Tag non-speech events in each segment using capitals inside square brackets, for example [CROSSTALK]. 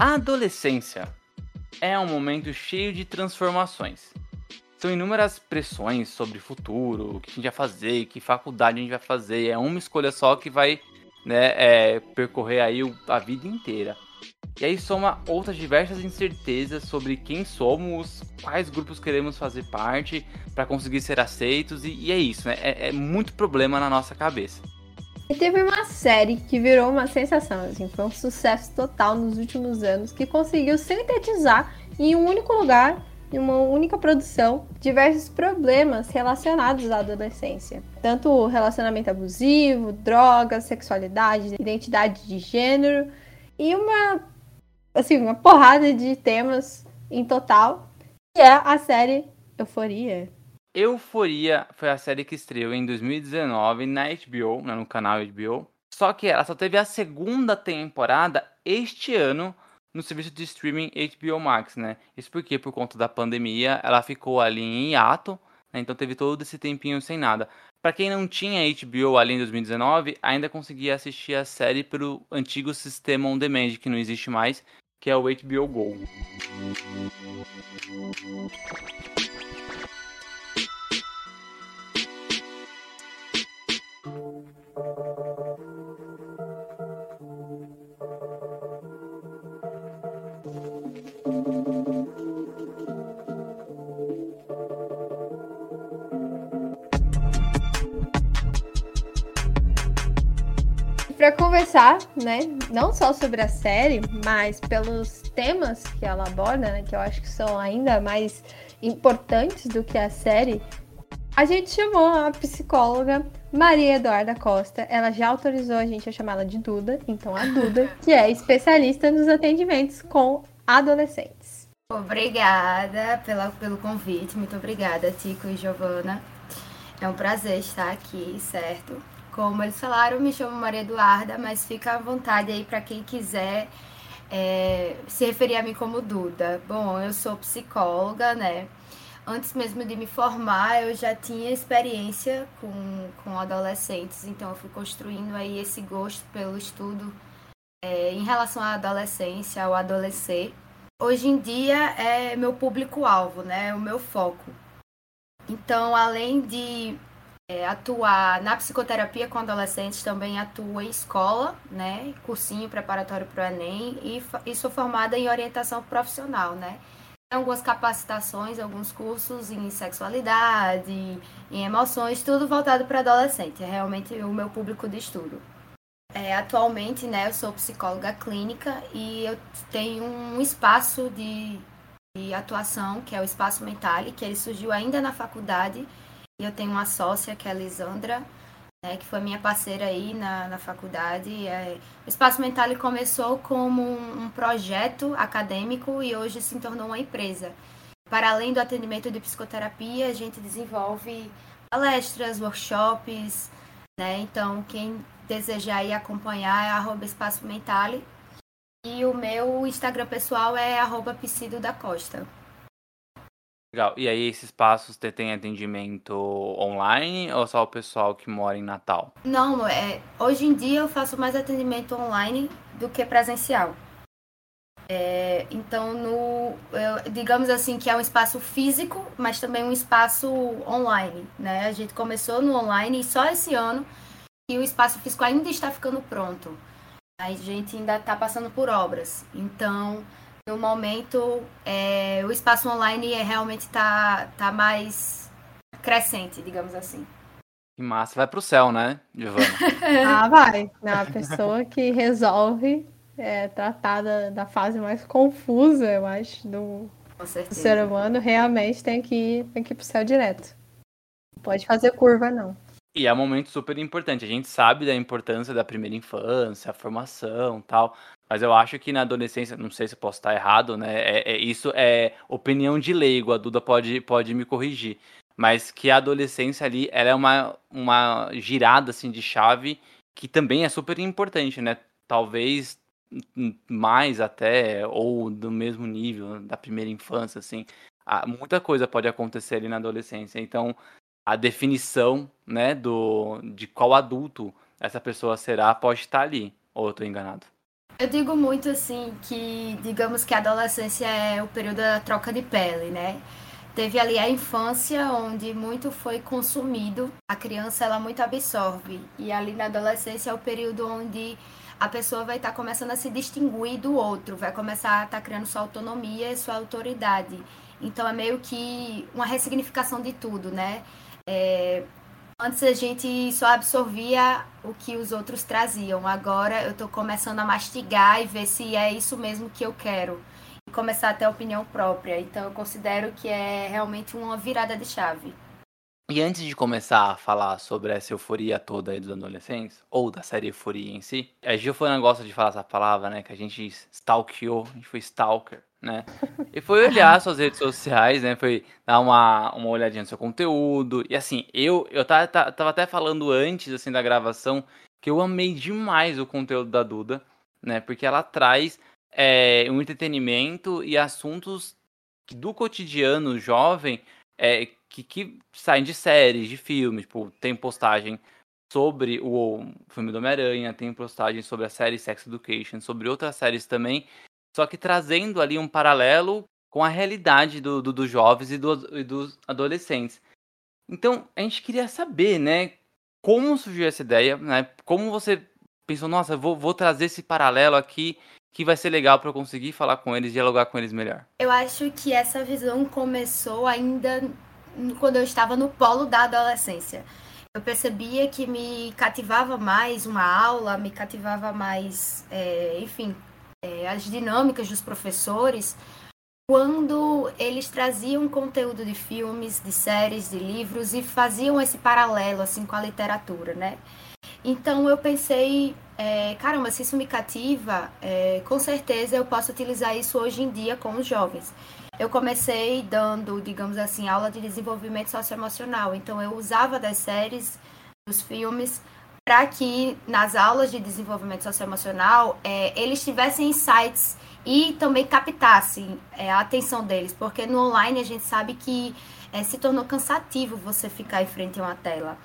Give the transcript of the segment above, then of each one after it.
A adolescência é um momento cheio de transformações. São inúmeras pressões sobre o futuro, o que a gente vai fazer, que faculdade a gente vai fazer. É uma escolha só que vai né, é, percorrer aí a vida inteira. E aí soma outras diversas incertezas sobre quem somos, quais grupos queremos fazer parte para conseguir ser aceitos, e, e é isso, né? É, é muito problema na nossa cabeça. E teve uma série que virou uma sensação, assim, foi um sucesso total nos últimos anos, que conseguiu sintetizar em um único lugar, em uma única produção, diversos problemas relacionados à adolescência. Tanto relacionamento abusivo, drogas, sexualidade, identidade de gênero e uma assim, uma porrada de temas em total, que é a série Euforia. Euforia foi a série que estreou em 2019 na HBO, né, no canal HBO. Só que ela só teve a segunda temporada este ano no serviço de streaming HBO Max, né? Isso porque por conta da pandemia ela ficou ali em hiato, né? então teve todo esse tempinho sem nada. Para quem não tinha HBO ali em 2019, ainda conseguia assistir a série pelo antigo sistema on demand que não existe mais, que é o HBO Go. Para conversar, né, não só sobre a série, mas pelos temas que ela aborda, né, que eu acho que são ainda mais importantes do que a série, a gente chamou a psicóloga Maria Eduarda Costa. Ela já autorizou a gente a chamá-la de Duda, então a Duda, [LAUGHS] que é especialista nos atendimentos com adolescentes. Obrigada pela, pelo convite, muito obrigada, Tico e Giovana. É um prazer estar aqui, certo? Como eles falaram, me chamo Maria Eduarda, mas fica à vontade aí para quem quiser é, se referir a mim como Duda. Bom, eu sou psicóloga, né? Antes mesmo de me formar, eu já tinha experiência com, com adolescentes, então eu fui construindo aí esse gosto pelo estudo é, em relação à adolescência, ao adolescer. Hoje em dia é meu público-alvo, né? É o meu foco. Então, além de é, atuar na psicoterapia com adolescentes, também atuo em escola, né? Cursinho preparatório para o Enem e, e sou formada em orientação profissional, né? Algumas capacitações, alguns cursos em sexualidade, em emoções, tudo voltado para adolescente. É realmente o meu público de estudo. É, atualmente, né, eu sou psicóloga clínica e eu tenho um espaço de, de atuação, que é o Espaço Mentale, que ele surgiu ainda na faculdade eu tenho uma sócia, que é a Lisandra, né, que foi minha parceira aí na, na faculdade. É, o Espaço Mental começou como um, um projeto acadêmico e hoje se tornou uma empresa. Para além do atendimento de psicoterapia, a gente desenvolve palestras, workshops, né? Então, quem desejar aí acompanhar é arroba Espaço Mentale. E o meu Instagram pessoal é arroba da Costa. Legal. E aí, esses passos têm atendimento online ou só o pessoal que mora em Natal? Não, é, hoje em dia eu faço mais atendimento online do que presencial. É, então, no, eu, digamos assim que é um espaço físico, mas também um espaço online. Né? A gente começou no online e só esse ano que o espaço físico ainda está ficando pronto. A gente ainda está passando por obras. Então, no momento, é, o espaço online é, realmente está tá mais crescente, digamos assim. Que massa. Vai para o céu, né, Giovana? [LAUGHS] ah, vai. A pessoa que resolve é, tratar da, da fase mais confusa, eu acho, do, do ser humano, realmente tem que ir, tem que ir pro céu direto. Não pode fazer curva, não. E é um momento super importante. A gente sabe da importância da primeira infância, a formação tal. Mas eu acho que na adolescência, não sei se posso estar errado, né? É, é, isso é opinião de leigo, a Duda pode, pode me corrigir. Mas que a adolescência ali, ela é uma, uma girada assim, de chave que também é super importante, né? Talvez mais até, ou do mesmo nível da primeira infância, assim. Muita coisa pode acontecer ali na adolescência. Então, a definição, né, do, de qual adulto essa pessoa será pode estar ali. Ou eu estou enganado? Eu digo muito assim que, digamos que a adolescência é o período da troca de pele, né? Teve ali a infância onde muito foi consumido, a criança ela muito absorve e ali na adolescência é o período onde a pessoa vai estar tá começando a se distinguir do outro, vai começar a estar tá criando sua autonomia e sua autoridade. Então é meio que uma ressignificação de tudo, né? É, Antes a gente só absorvia o que os outros traziam. Agora eu estou começando a mastigar e ver se é isso mesmo que eu quero. E começar a ter opinião própria. Então eu considero que é realmente uma virada de chave. E antes de começar a falar sobre essa euforia toda aí dos adolescentes, ou da série Euforia em si, a Giovanna gosta de falar essa palavra, né? Que a gente stalkeou, a gente foi stalker né? E foi olhar suas redes sociais, né? Foi dar uma, uma olhadinha no seu conteúdo. E assim, eu, eu tava, tava até falando antes, assim, da gravação, que eu amei demais o conteúdo da Duda, né? Porque ela traz é, um entretenimento e assuntos do cotidiano jovem é, que, que saem de séries, de filmes. Tipo, tem postagem sobre o filme do Homem-Aranha, tem postagem sobre a série Sex Education, sobre outras séries também só que trazendo ali um paralelo com a realidade do, do, dos jovens e, do, e dos adolescentes. Então, a gente queria saber, né, como surgiu essa ideia, né, como você pensou, nossa, vou, vou trazer esse paralelo aqui que vai ser legal para eu conseguir falar com eles, dialogar com eles melhor. Eu acho que essa visão começou ainda quando eu estava no polo da adolescência. Eu percebia que me cativava mais uma aula, me cativava mais, é, enfim, é, as dinâmicas dos professores quando eles traziam conteúdo de filmes, de séries, de livros e faziam esse paralelo assim com a literatura, né? Então eu pensei, é, caramba, se isso me cativa, é, com certeza eu posso utilizar isso hoje em dia com os jovens. Eu comecei dando, digamos assim, aula de desenvolvimento socioemocional. Então eu usava das séries, dos filmes para que nas aulas de desenvolvimento socioemocional é, eles tivessem insights e também captassem é, a atenção deles, porque no online a gente sabe que é, se tornou cansativo você ficar em frente a uma tela.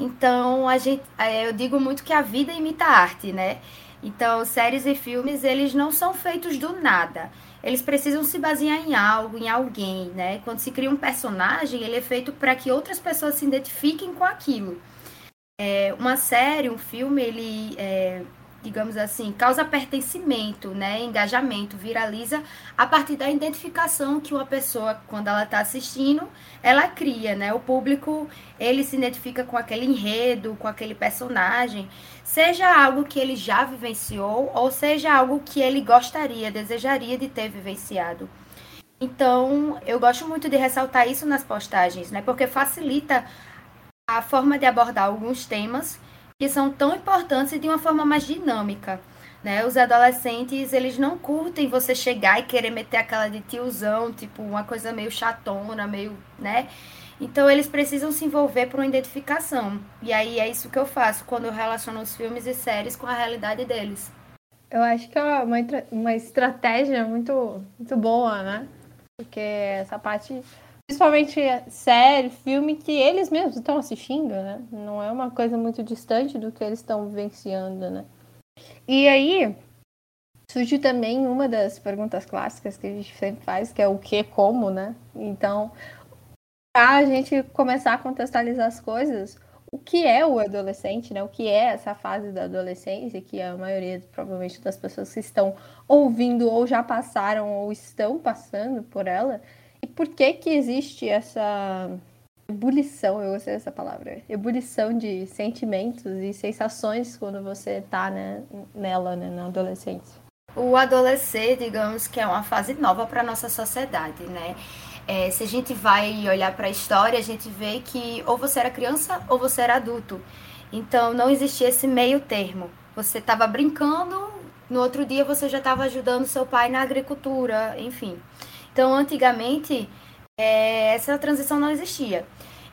Então a gente, é, eu digo muito que a vida imita a arte, né? Então séries e filmes eles não são feitos do nada. Eles precisam se basear em algo, em alguém, né? Quando se cria um personagem, ele é feito para que outras pessoas se identifiquem com aquilo. É, uma série, um filme, ele, é, digamos assim, causa pertencimento, né, engajamento, viraliza a partir da identificação que uma pessoa, quando ela está assistindo, ela cria, né? O público, ele se identifica com aquele enredo, com aquele personagem, seja algo que ele já vivenciou ou seja algo que ele gostaria, desejaria de ter vivenciado. Então, eu gosto muito de ressaltar isso nas postagens, né? Porque facilita a forma de abordar alguns temas que são tão importantes e de uma forma mais dinâmica. Né? Os adolescentes, eles não curtem você chegar e querer meter aquela de tiozão, tipo, uma coisa meio chatona, meio, né? Então eles precisam se envolver por uma identificação. E aí é isso que eu faço quando eu relaciono os filmes e séries com a realidade deles. Eu acho que é uma, uma estratégia muito, muito boa, né? Porque essa parte Principalmente série, filme que eles mesmos estão assistindo, né? Não é uma coisa muito distante do que eles estão vivenciando, né? E aí, surge também uma das perguntas clássicas que a gente sempre faz, que é o que, como, né? Então, para a gente começar a contextualizar as coisas, o que é o adolescente, né? O que é essa fase da adolescência, que a maioria, provavelmente, das pessoas que estão ouvindo ou já passaram ou estão passando por ela, por que que existe essa ebulição, eu gostei dessa palavra, ebulição de sentimentos e sensações quando você tá né, nela, né, na adolescência? O adolescer, digamos que é uma fase nova para nossa sociedade, né? é, se a gente vai olhar para a história, a gente vê que ou você era criança ou você era adulto. Então não existia esse meio termo. Você estava brincando, no outro dia você já estava ajudando seu pai na agricultura, enfim. Então antigamente é, essa transição não existia.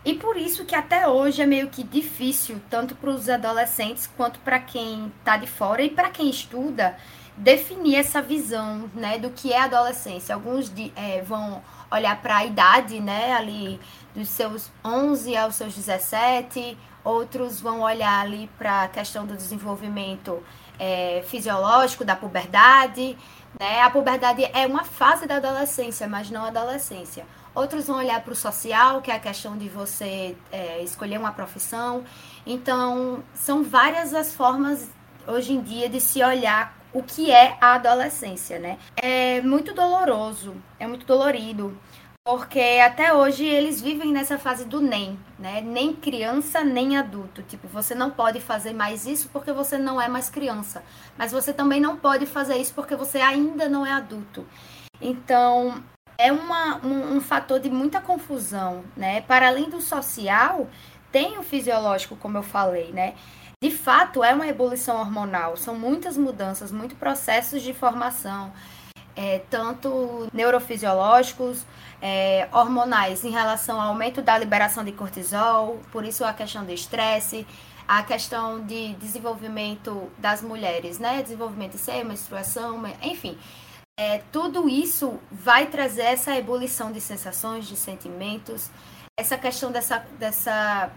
E por isso que até hoje é meio que difícil, tanto para os adolescentes quanto para quem está de fora e para quem estuda, definir essa visão né, do que é adolescência. Alguns de, é, vão olhar para a idade, né, ali dos seus 11 aos seus 17, outros vão olhar ali para a questão do desenvolvimento é, fisiológico, da puberdade. Né? A puberdade é uma fase da adolescência, mas não a adolescência. Outros vão olhar para o social, que é a questão de você é, escolher uma profissão. Então, são várias as formas hoje em dia de se olhar o que é a adolescência, né? É muito doloroso, é muito dolorido, porque até hoje eles vivem nessa fase do nem, né? Nem criança, nem adulto. Tipo, você não pode fazer mais isso porque você não é mais criança, mas você também não pode fazer isso porque você ainda não é adulto. Então, é uma, um, um fator de muita confusão, né? Para além do social, tem o fisiológico, como eu falei, né? de fato é uma ebulição hormonal. São muitas mudanças, muitos processos de formação, é, tanto neurofisiológicos, é, hormonais, em relação ao aumento da liberação de cortisol, por isso a questão do estresse, a questão de desenvolvimento das mulheres, né? Desenvolvimento de ser, menstruação, enfim. É, tudo isso vai trazer essa ebulição de sensações, de sentimentos, essa questão dessa, dessa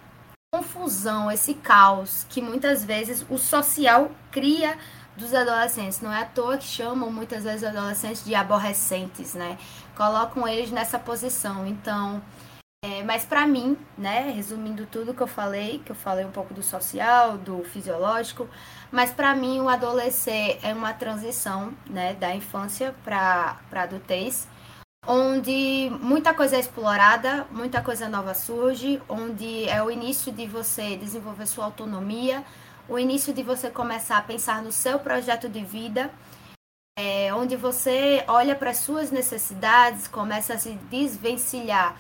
confusão, esse caos que muitas vezes o social cria dos adolescentes. Não é à toa que chamam muitas vezes adolescentes de aborrecentes, né? Colocam eles nessa posição. Então, é, mas para mim, né, resumindo tudo que eu falei, que eu falei um pouco do social, do fisiológico, mas para mim o adolescer é uma transição, né, da infância para para adultez onde muita coisa é explorada, muita coisa nova surge, onde é o início de você desenvolver sua autonomia, o início de você começar a pensar no seu projeto de vida, é, onde você olha para as suas necessidades, começa a se desvencilhar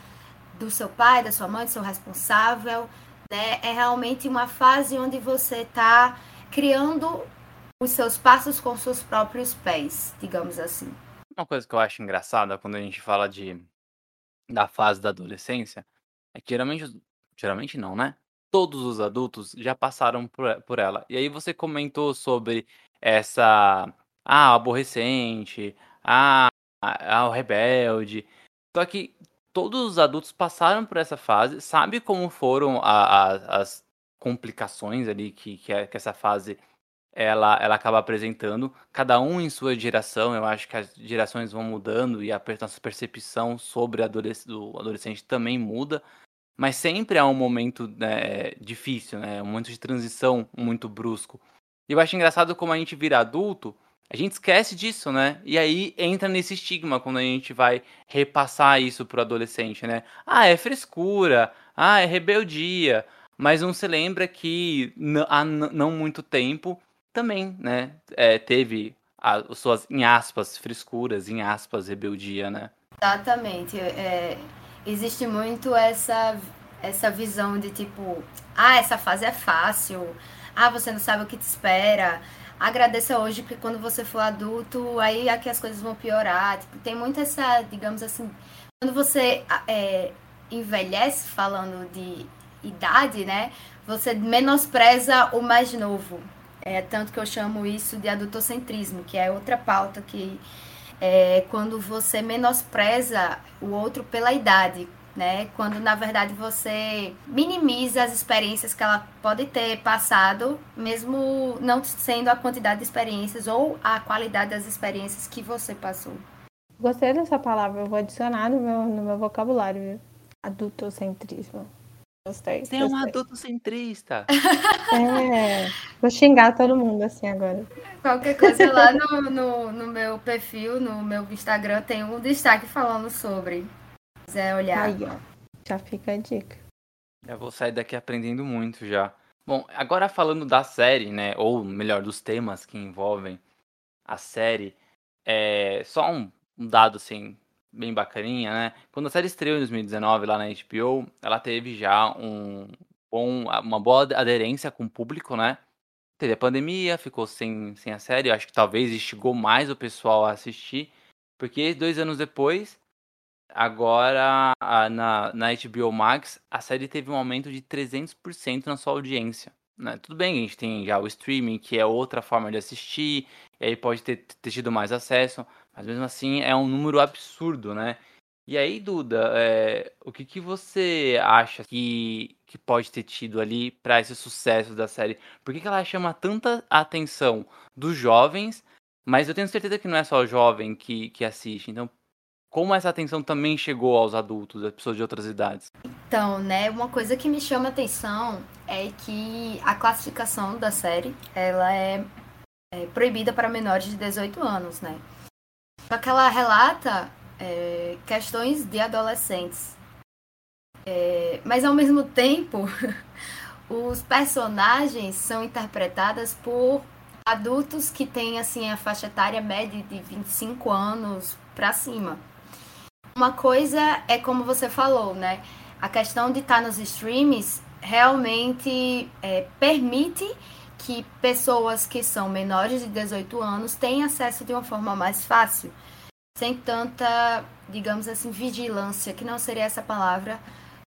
do seu pai, da sua mãe, do seu responsável. Né? É realmente uma fase onde você está criando os seus passos com seus próprios pés, digamos assim. Uma coisa que eu acho engraçada quando a gente fala de da fase da adolescência é que geralmente, geralmente não, né? Todos os adultos já passaram por, por ela. E aí você comentou sobre essa ah, aborrecente, ah, ah, o rebelde. Só que todos os adultos passaram por essa fase, sabe como foram a, a, as complicações ali que, que, é, que essa fase ela, ela acaba apresentando, cada um em sua geração, eu acho que as gerações vão mudando e a nossa percepção sobre adolesc o adolescente também muda, mas sempre há um momento né, difícil, né, um momento de transição muito brusco. E eu acho engraçado como a gente vira adulto, a gente esquece disso, né? E aí entra nesse estigma quando a gente vai repassar isso pro adolescente, né? Ah, é frescura, ah, é rebeldia, mas não se lembra que há não muito tempo também, né, é, teve as suas, em aspas, frescuras, em aspas, rebeldia, né? Exatamente. É, existe muito essa, essa visão de tipo, ah, essa fase é fácil, ah, você não sabe o que te espera, agradeça hoje, porque quando você for adulto, aí é que as coisas vão piorar. Tipo, tem muito essa, digamos assim, quando você é, envelhece, falando de idade, né, você menospreza o mais novo. É, tanto que eu chamo isso de adultocentrismo, que é outra pauta que é quando você menospreza o outro pela idade, né? Quando na verdade você minimiza as experiências que ela pode ter passado, mesmo não sendo a quantidade de experiências ou a qualidade das experiências que você passou. Gostei dessa palavra, eu vou adicionar no meu, no meu vocabulário, viu? Adultocentrismo. Gostei. Você é um adulto centrista. É. Vou xingar todo mundo assim agora. Qualquer coisa lá no, no, no, meu perfil, no meu Instagram, tem um destaque falando sobre. Se quiser olhar. Aí, ó. Já fica a dica. Já vou sair daqui aprendendo muito já. Bom, agora falando da série, né? Ou melhor, dos temas que envolvem a série. É só um, um dado assim bem bacaninha, né? Quando a série estreou em 2019 lá na HBO, ela teve já um bom, uma boa aderência com o público, né? Teve a pandemia, ficou sem, sem a série. Acho que talvez instigou mais o pessoal a assistir. Porque dois anos depois, agora na, na HBO Max, a série teve um aumento de 300% na sua audiência. Né? Tudo bem, a gente tem já o streaming, que é outra forma de assistir, e aí pode ter, ter tido mais acesso, mas mesmo assim é um número absurdo, né? E aí, Duda, é, o que, que você acha que, que pode ter tido ali para esse sucesso da série? Por que, que ela chama tanta atenção dos jovens, mas eu tenho certeza que não é só o jovem que, que assiste. Então, como essa atenção também chegou aos adultos, às pessoas de outras idades? Então, né, uma coisa que me chama atenção é que a classificação da série, ela é, é proibida para menores de 18 anos, né? Só que ela relata é, questões de adolescentes. É, mas ao mesmo tempo, [LAUGHS] os personagens são interpretados por adultos que têm assim a faixa etária média de 25 anos para cima. Uma coisa é como você falou, né? A questão de estar tá nos streams realmente é, permite que pessoas que são menores de 18 anos tenham acesso de uma forma mais fácil, sem tanta, digamos assim, vigilância, que não seria essa palavra,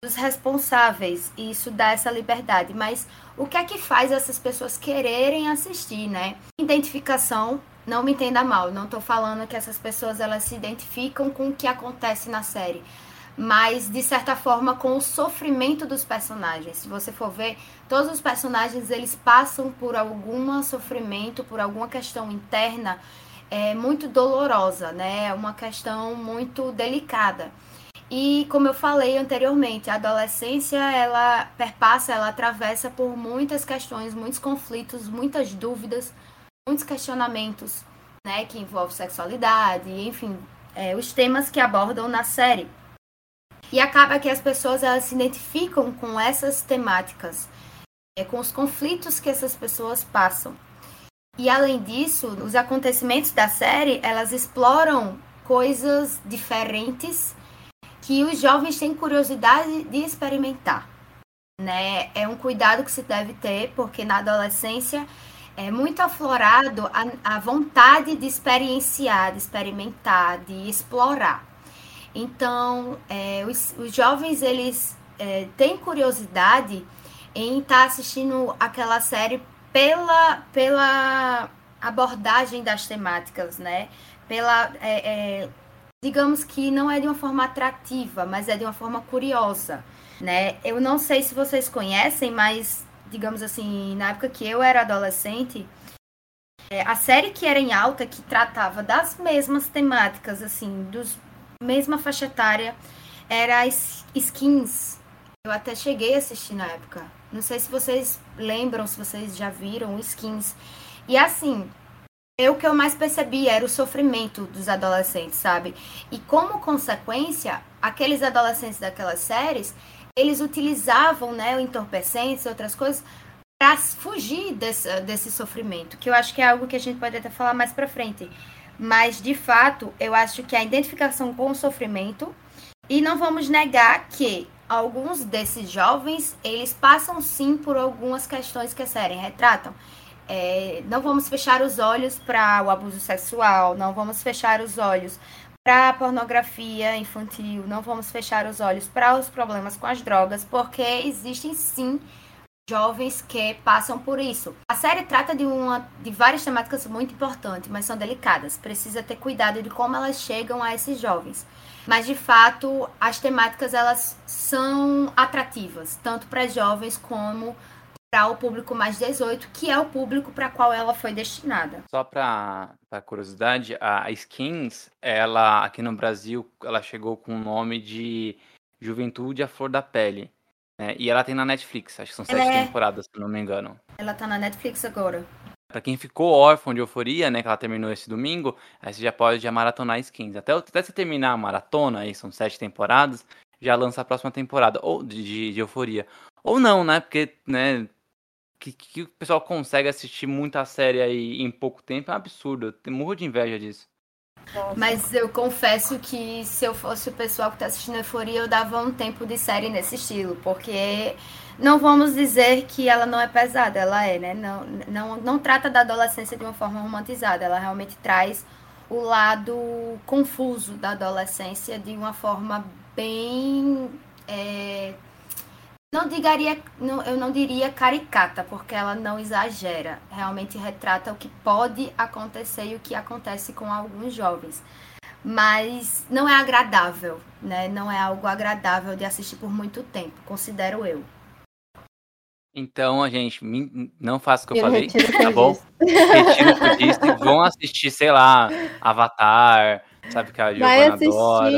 dos responsáveis. E isso dá essa liberdade. Mas o que é que faz essas pessoas quererem assistir, né? Identificação não me entenda mal, não estou falando que essas pessoas elas se identificam com o que acontece na série, mas de certa forma com o sofrimento dos personagens. Se você for ver, todos os personagens eles passam por algum sofrimento, por alguma questão interna é, muito dolorosa, né? Uma questão muito delicada. E como eu falei anteriormente, a adolescência ela perpassa, ela atravessa por muitas questões, muitos conflitos, muitas dúvidas muitos questionamentos, né, que envolvem sexualidade, enfim, é, os temas que abordam na série. E acaba que as pessoas elas se identificam com essas temáticas, é, com os conflitos que essas pessoas passam. E além disso, os acontecimentos da série, elas exploram coisas diferentes que os jovens têm curiosidade de experimentar. Né? É um cuidado que se deve ter, porque na adolescência é muito aflorado a, a vontade de experienciar, de experimentar, de explorar. Então, é, os, os, jovens, eles é, têm curiosidade em estar tá assistindo aquela série pela, pela abordagem das temáticas, né? Pela, é, é digamos que não é de uma forma atrativa, mas é de uma forma curiosa, né? Eu não sei se vocês conhecem, mas digamos assim, na época que eu era adolescente, é, a série que era em alta, que tratava das mesmas temáticas, assim, dos mesma faixa etária, era Skins. Eu até cheguei a assistir na época. Não sei se vocês lembram, se vocês já viram Skins. E assim, eu, o que eu mais percebi era o sofrimento dos adolescentes, sabe? E como consequência, aqueles adolescentes daquelas séries, eles utilizavam né, entorpecentes e outras coisas para fugir desse, desse sofrimento, que eu acho que é algo que a gente pode até falar mais para frente. Mas, de fato, eu acho que a identificação com o sofrimento, e não vamos negar que alguns desses jovens, eles passam sim por algumas questões que a série retratam. É, não vamos fechar os olhos para o abuso sexual, não vamos fechar os olhos para a pornografia infantil, não vamos fechar os olhos para os problemas com as drogas, porque existem sim jovens que passam por isso. A série trata de uma de várias temáticas muito importantes, mas são delicadas. Precisa ter cuidado de como elas chegam a esses jovens. Mas de fato, as temáticas elas são atrativas, tanto para jovens como para o público mais 18, que é o público para qual ela foi destinada. Só para curiosidade, a Skins, ela aqui no Brasil, ela chegou com o nome de Juventude à Flor da Pele. Né? E ela tem na Netflix, acho que são sete é... temporadas, se não me engano. Ela tá na Netflix agora. Pra quem ficou órfão de euforia, né, que ela terminou esse domingo, aí você já pode já maratonar skins. Até, até você terminar a maratona, aí são sete temporadas, já lança a próxima temporada, ou de, de, de euforia. Ou não, né? Porque, né, que, que o pessoal consegue assistir muita série aí em pouco tempo é um absurdo. Eu morro de inveja disso. Nossa. Mas eu confesso que se eu fosse o pessoal que está assistindo Euforia, eu dava um tempo de série nesse estilo, porque não vamos dizer que ela não é pesada, ela é, né? Não, não, não trata da adolescência de uma forma romantizada, ela realmente traz o lado confuso da adolescência de uma forma bem é, não digaria, não, eu não diria caricata, porque ela não exagera. Realmente retrata o que pode acontecer e o que acontece com alguns jovens. Mas não é agradável, né? Não é algo agradável de assistir por muito tempo, considero eu. Então, a gente, não faça o que eu, eu falei, tá bom? Retiro o que eu disse. Vão assistir, sei lá, Avatar, sabe que a Giovanna adora.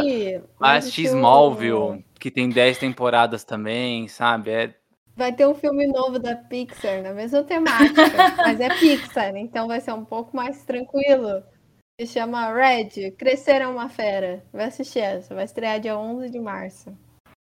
Vai assistir Smallville, que tem 10 temporadas também, sabe? É... Vai ter um filme novo da Pixar na mesma temática, [LAUGHS] mas é Pixar, então vai ser um pouco mais tranquilo. Se chama Red, Crescer é uma Fera. Vai assistir essa, vai estrear dia 11 de março.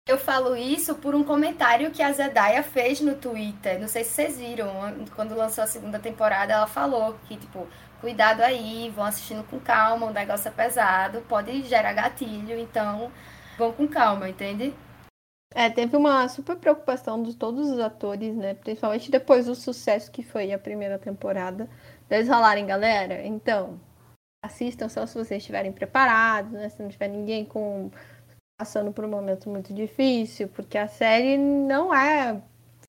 Eu falo isso por um comentário que a Zendaya fez no Twitter. Não sei se vocês viram, quando lançou a segunda temporada, ela falou que, tipo, cuidado aí, vão assistindo com calma, o negócio é pesado, pode gerar gatilho, então vão com calma, entende? É, teve uma super preocupação de todos os atores, né? Principalmente depois do sucesso que foi a primeira temporada. Eles falarem, galera, então, assistam só se vocês estiverem preparados, né? Se não tiver ninguém com passando por um momento muito difícil, porque a série não é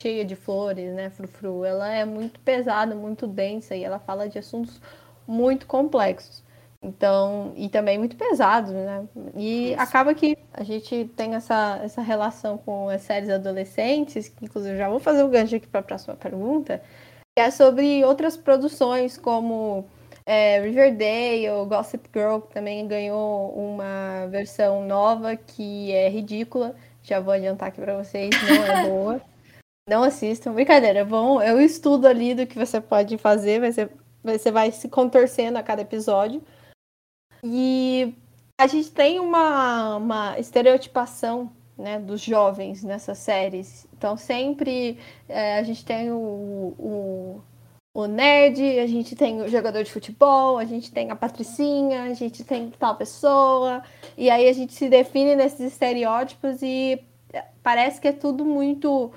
cheia de flores, né, frufru? Ela é muito pesada, muito densa e ela fala de assuntos muito complexos. Então, e também muito pesados, né? E Isso. acaba que a gente tem essa, essa relação com as séries adolescentes, que inclusive já vou fazer o gancho aqui para a próxima pergunta, que é sobre outras produções como é, Riverdale, Gossip Girl, que também ganhou uma versão nova que é ridícula. Já vou adiantar aqui para vocês, não é [LAUGHS] boa. Não assistam. Brincadeira, vão, eu estudo ali do que você pode fazer, você, você vai se contorcendo a cada episódio. E a gente tem uma, uma estereotipação né, dos jovens nessas séries. Então sempre é, a gente tem o, o, o, nerd, a gente tem o jogador de futebol, a gente tem a patricinha, a gente tem tal pessoa, e aí a gente se define nesses estereótipos e parece que é tudo muito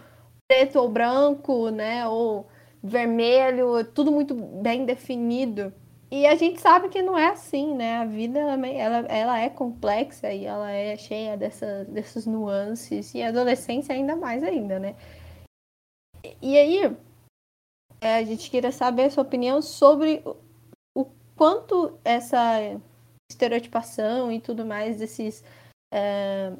preto ou branco, né, ou vermelho, tudo muito bem definido. E a gente sabe que não é assim, né? A vida ela, ela, é complexa e ela é cheia dessa, dessas nuances, e a adolescência ainda mais ainda, né? E aí, é, a gente queria saber a sua opinião sobre o, o quanto essa estereotipação e tudo mais desses é,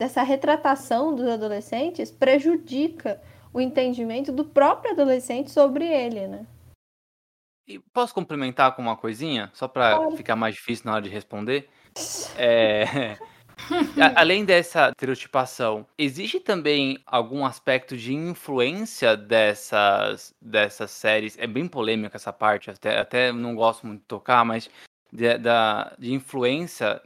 dessa retratação dos adolescentes prejudica o entendimento do próprio adolescente sobre ele, né? E posso complementar com uma coisinha, só para ficar mais difícil na hora de responder? [LAUGHS] É... Além dessa estereotipação, existe também algum aspecto de influência dessas, dessas séries? É bem polêmica essa parte, até, até não gosto muito de tocar, mas de, da, de influência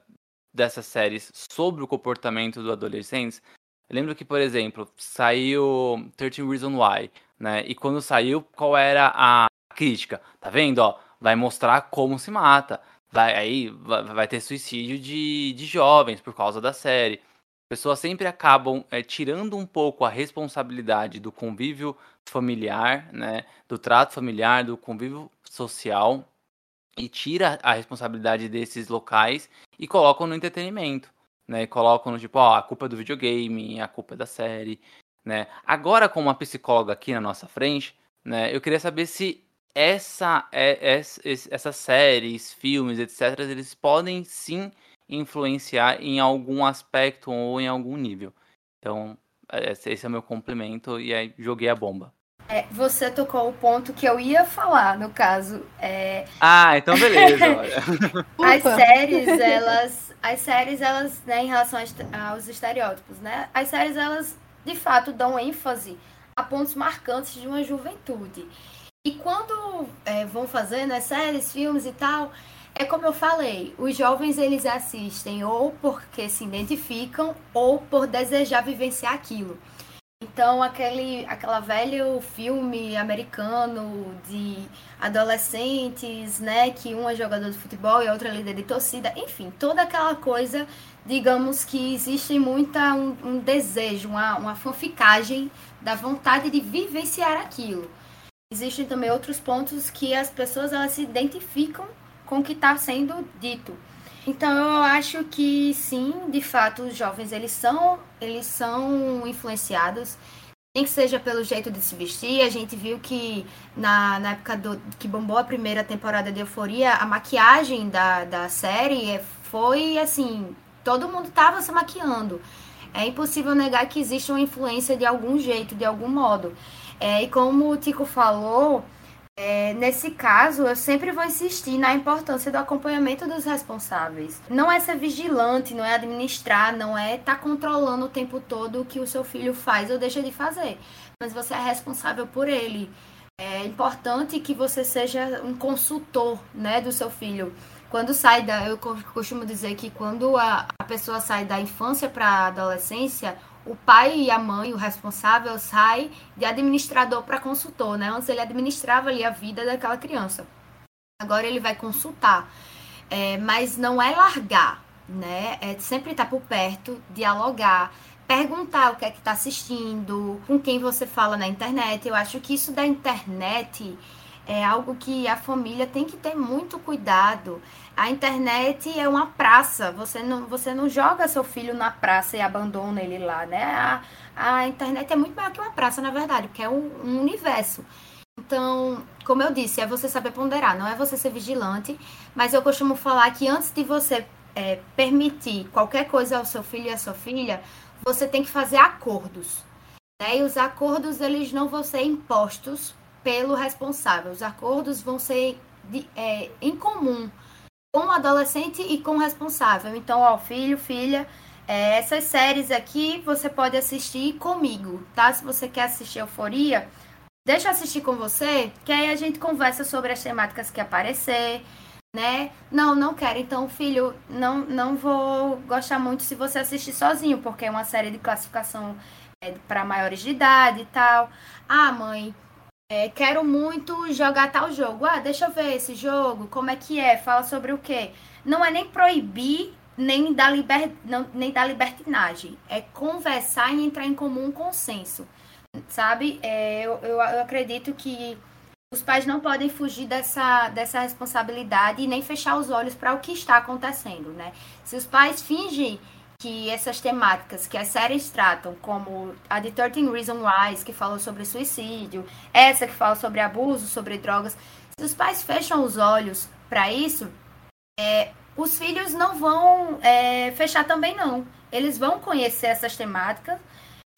dessas séries sobre o comportamento do adolescente. Eu lembro que, por exemplo, saiu 13 Reasons Why, né? E quando saiu, qual era a crítica. Tá vendo, ó? Vai mostrar como se mata. Vai, aí vai ter suicídio de, de jovens por causa da série. Pessoas sempre acabam é, tirando um pouco a responsabilidade do convívio familiar, né? Do trato familiar, do convívio social e tira a responsabilidade desses locais e colocam no entretenimento, né? colocam no tipo, ó, a culpa é do videogame, a culpa é da série, né? Agora, com uma psicóloga aqui na nossa frente, né? Eu queria saber se essa, é, é, essas séries, filmes, etc., eles podem sim influenciar em algum aspecto ou em algum nível. Então, esse é o meu complemento e aí joguei a bomba. É, você tocou o ponto que eu ia falar, no caso. É... Ah, então beleza. [LAUGHS] as séries, elas. As séries, elas, né, em relação aos estereótipos, né? As séries, elas, de fato, dão ênfase a pontos marcantes de uma juventude. E quando é, vão fazendo né, séries, filmes e tal, é como eu falei, os jovens eles assistem ou porque se identificam ou por desejar vivenciar aquilo. Então, aquele aquela velho filme americano de adolescentes, né, que um é jogador de futebol e a outra é líder de torcida, enfim, toda aquela coisa, digamos que existe muita um, um desejo, uma, uma fanficagem da vontade de vivenciar aquilo. Existem também outros pontos que as pessoas elas se identificam com o que está sendo dito. Então eu acho que sim, de fato, os jovens eles são, eles são influenciados, nem que seja pelo jeito de se vestir. A gente viu que na, na época do, que bombou a primeira temporada de Euforia, a maquiagem da, da série foi assim, todo mundo estava se maquiando. É impossível negar que existe uma influência de algum jeito, de algum modo. É, e como o Tico falou, é, nesse caso, eu sempre vou insistir na importância do acompanhamento dos responsáveis. Não é ser vigilante, não é administrar, não é estar tá controlando o tempo todo o que o seu filho faz ou deixa de fazer. Mas você é responsável por ele. É importante que você seja um consultor né, do seu filho. Quando sai da. Eu costumo dizer que quando a, a pessoa sai da infância para a adolescência, o pai e a mãe, o responsável, sai de administrador para consultor, né? Antes ele administrava ali a vida daquela criança. Agora ele vai consultar. É, mas não é largar, né? É sempre estar por perto, dialogar, perguntar o que é que está assistindo, com quem você fala na internet. Eu acho que isso da internet é algo que a família tem que ter muito cuidado. A internet é uma praça, você não, você não joga seu filho na praça e abandona ele lá, né? A, a internet é muito maior que uma praça, na verdade, porque é um, um universo. Então, como eu disse, é você saber ponderar, não é você ser vigilante, mas eu costumo falar que antes de você é, permitir qualquer coisa ao seu filho e à sua filha, você tem que fazer acordos. Né? E os acordos, eles não vão ser impostos pelo responsável. Os acordos vão ser de, é, em comum com o adolescente e com o responsável. Então, ó, filho, filha, é, essas séries aqui você pode assistir comigo, tá? Se você quer assistir Euforia, deixa eu assistir com você, que aí a gente conversa sobre as temáticas que aparecer, né? Não, não quero. Então, filho, não, não vou gostar muito se você assistir sozinho, porque é uma série de classificação é, para maiores de idade e tal. Ah, mãe, é, quero muito jogar tal jogo. Ah, deixa eu ver esse jogo, como é que é, fala sobre o quê. Não é nem proibir, nem dar, liber, não, nem dar libertinagem. É conversar e entrar em comum um consenso. Sabe? É, eu, eu, eu acredito que os pais não podem fugir dessa, dessa responsabilidade e nem fechar os olhos para o que está acontecendo, né? Se os pais fingem que essas temáticas que as séries tratam, como a de 13 Reasons Why, que falou sobre suicídio, essa que fala sobre abuso, sobre drogas, se os pais fecham os olhos para isso, é, os filhos não vão é, fechar também não. Eles vão conhecer essas temáticas,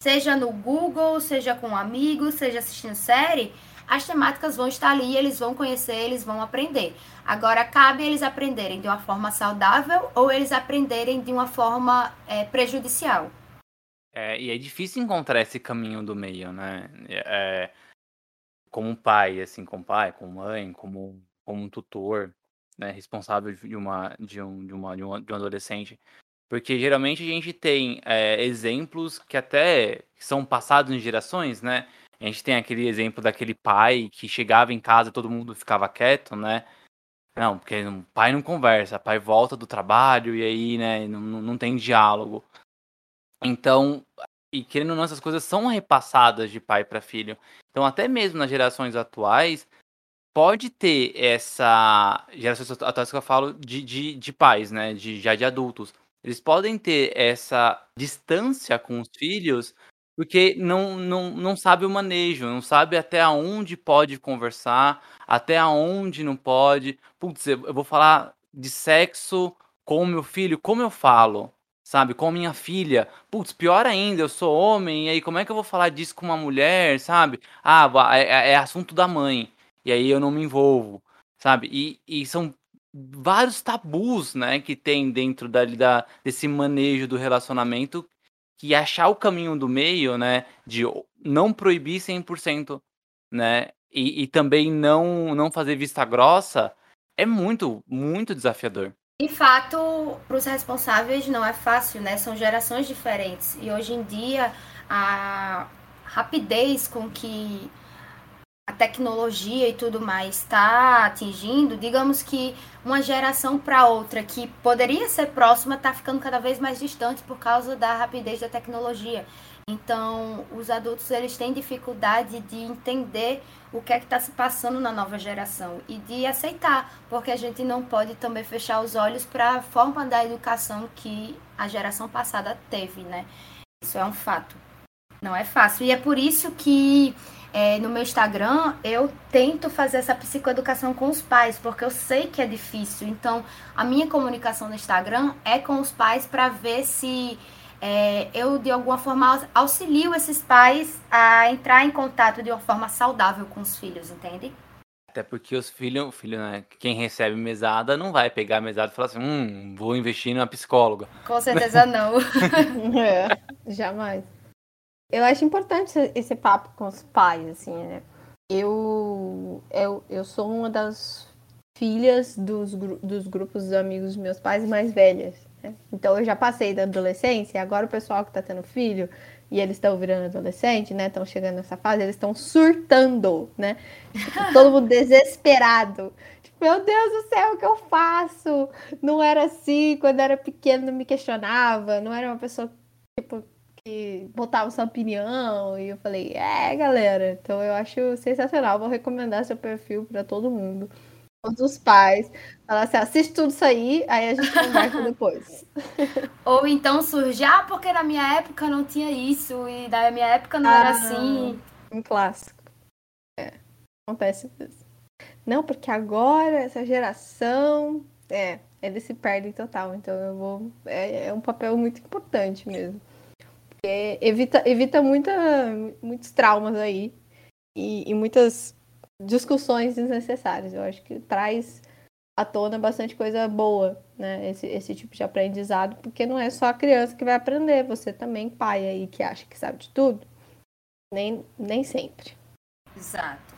seja no Google, seja com amigos, seja assistindo série, as temáticas vão estar ali, eles vão conhecer, eles vão aprender. Agora, cabe eles aprenderem de uma forma saudável ou eles aprenderem de uma forma é, prejudicial. É, e é difícil encontrar esse caminho do meio, né? É, como um pai, assim, como pai, como mãe, como, como um tutor, né, responsável de uma, de, um, de, uma, de, um, de um adolescente. Porque geralmente a gente tem é, exemplos que até são passados em gerações, né? A gente tem aquele exemplo daquele pai que chegava em casa todo mundo ficava quieto, né? Não, porque o pai não conversa, o pai volta do trabalho e aí, né, não, não tem diálogo. Então, e querendo ou não, essas coisas são repassadas de pai para filho. Então, até mesmo nas gerações atuais, pode ter essa. Gerações atuais que eu falo de, de, de pais, né? De, já de adultos. Eles podem ter essa distância com os filhos porque não, não, não sabe o manejo, não sabe até onde pode conversar, até onde não pode. Putz, eu vou falar de sexo com o meu filho, como eu falo, sabe? Com minha filha. Putz, pior ainda, eu sou homem, e aí como é que eu vou falar disso com uma mulher, sabe? Ah, é, é, é assunto da mãe, e aí eu não me envolvo, sabe? E, e são vários tabus, né, que tem dentro da, da, desse manejo do relacionamento que achar o caminho do meio, né, de não proibir 100%, né, e, e também não, não fazer vista grossa, é muito, muito desafiador. De fato, para os responsáveis não é fácil, né? São gerações diferentes. E hoje em dia, a, rapidez com que a tecnologia e tudo mais está atingindo, digamos que uma geração para outra que poderia ser próxima está ficando cada vez mais distante por causa da rapidez da tecnologia. Então, os adultos eles têm dificuldade de entender o que é que está se passando na nova geração e de aceitar, porque a gente não pode também fechar os olhos para a forma da educação que a geração passada teve, né? Isso é um fato. Não é fácil. E é por isso que é, no meu Instagram eu tento fazer essa psicoeducação com os pais, porque eu sei que é difícil. Então, a minha comunicação no Instagram é com os pais para ver se é, eu, de alguma forma, auxilio esses pais a entrar em contato de uma forma saudável com os filhos, entende? Até porque os filhos, filho, né, quem recebe mesada não vai pegar a mesada e falar assim, hum, vou investir numa psicóloga. Com certeza não. [LAUGHS] [LAUGHS] é, jamais. Eu acho importante esse papo com os pais, assim, né? Eu, eu, eu sou uma das filhas dos, dos grupos dos amigos dos meus pais mais velhas. Né? Então eu já passei da adolescência, e agora o pessoal que está tendo filho e eles estão virando adolescente, né? Estão chegando nessa fase, eles estão surtando, né? Tipo, [LAUGHS] todo mundo desesperado. Tipo, meu Deus do céu, o que eu faço? Não era assim, quando era pequeno não me questionava, não era uma pessoa, tipo, que botava sua opinião. E eu falei, é, galera, então eu acho sensacional. Vou recomendar seu perfil para todo mundo. Todos os pais. Falar assim, assiste tudo isso aí, aí a gente conversa [LAUGHS] depois. Ou então surge, ah, porque na minha época não tinha isso, e na minha época não ah, era assim. Um clássico. É, acontece mesmo. Não, porque agora, essa geração. É, eles se perdem total. Então eu vou. É, é um papel muito importante mesmo. Porque evita, evita muita, muitos traumas aí. E, e muitas discussões desnecessárias. Eu acho que traz à tona bastante coisa boa, né? Esse, esse tipo de aprendizado, porque não é só a criança que vai aprender, você também, pai aí que acha que sabe de tudo, nem, nem sempre. Exato.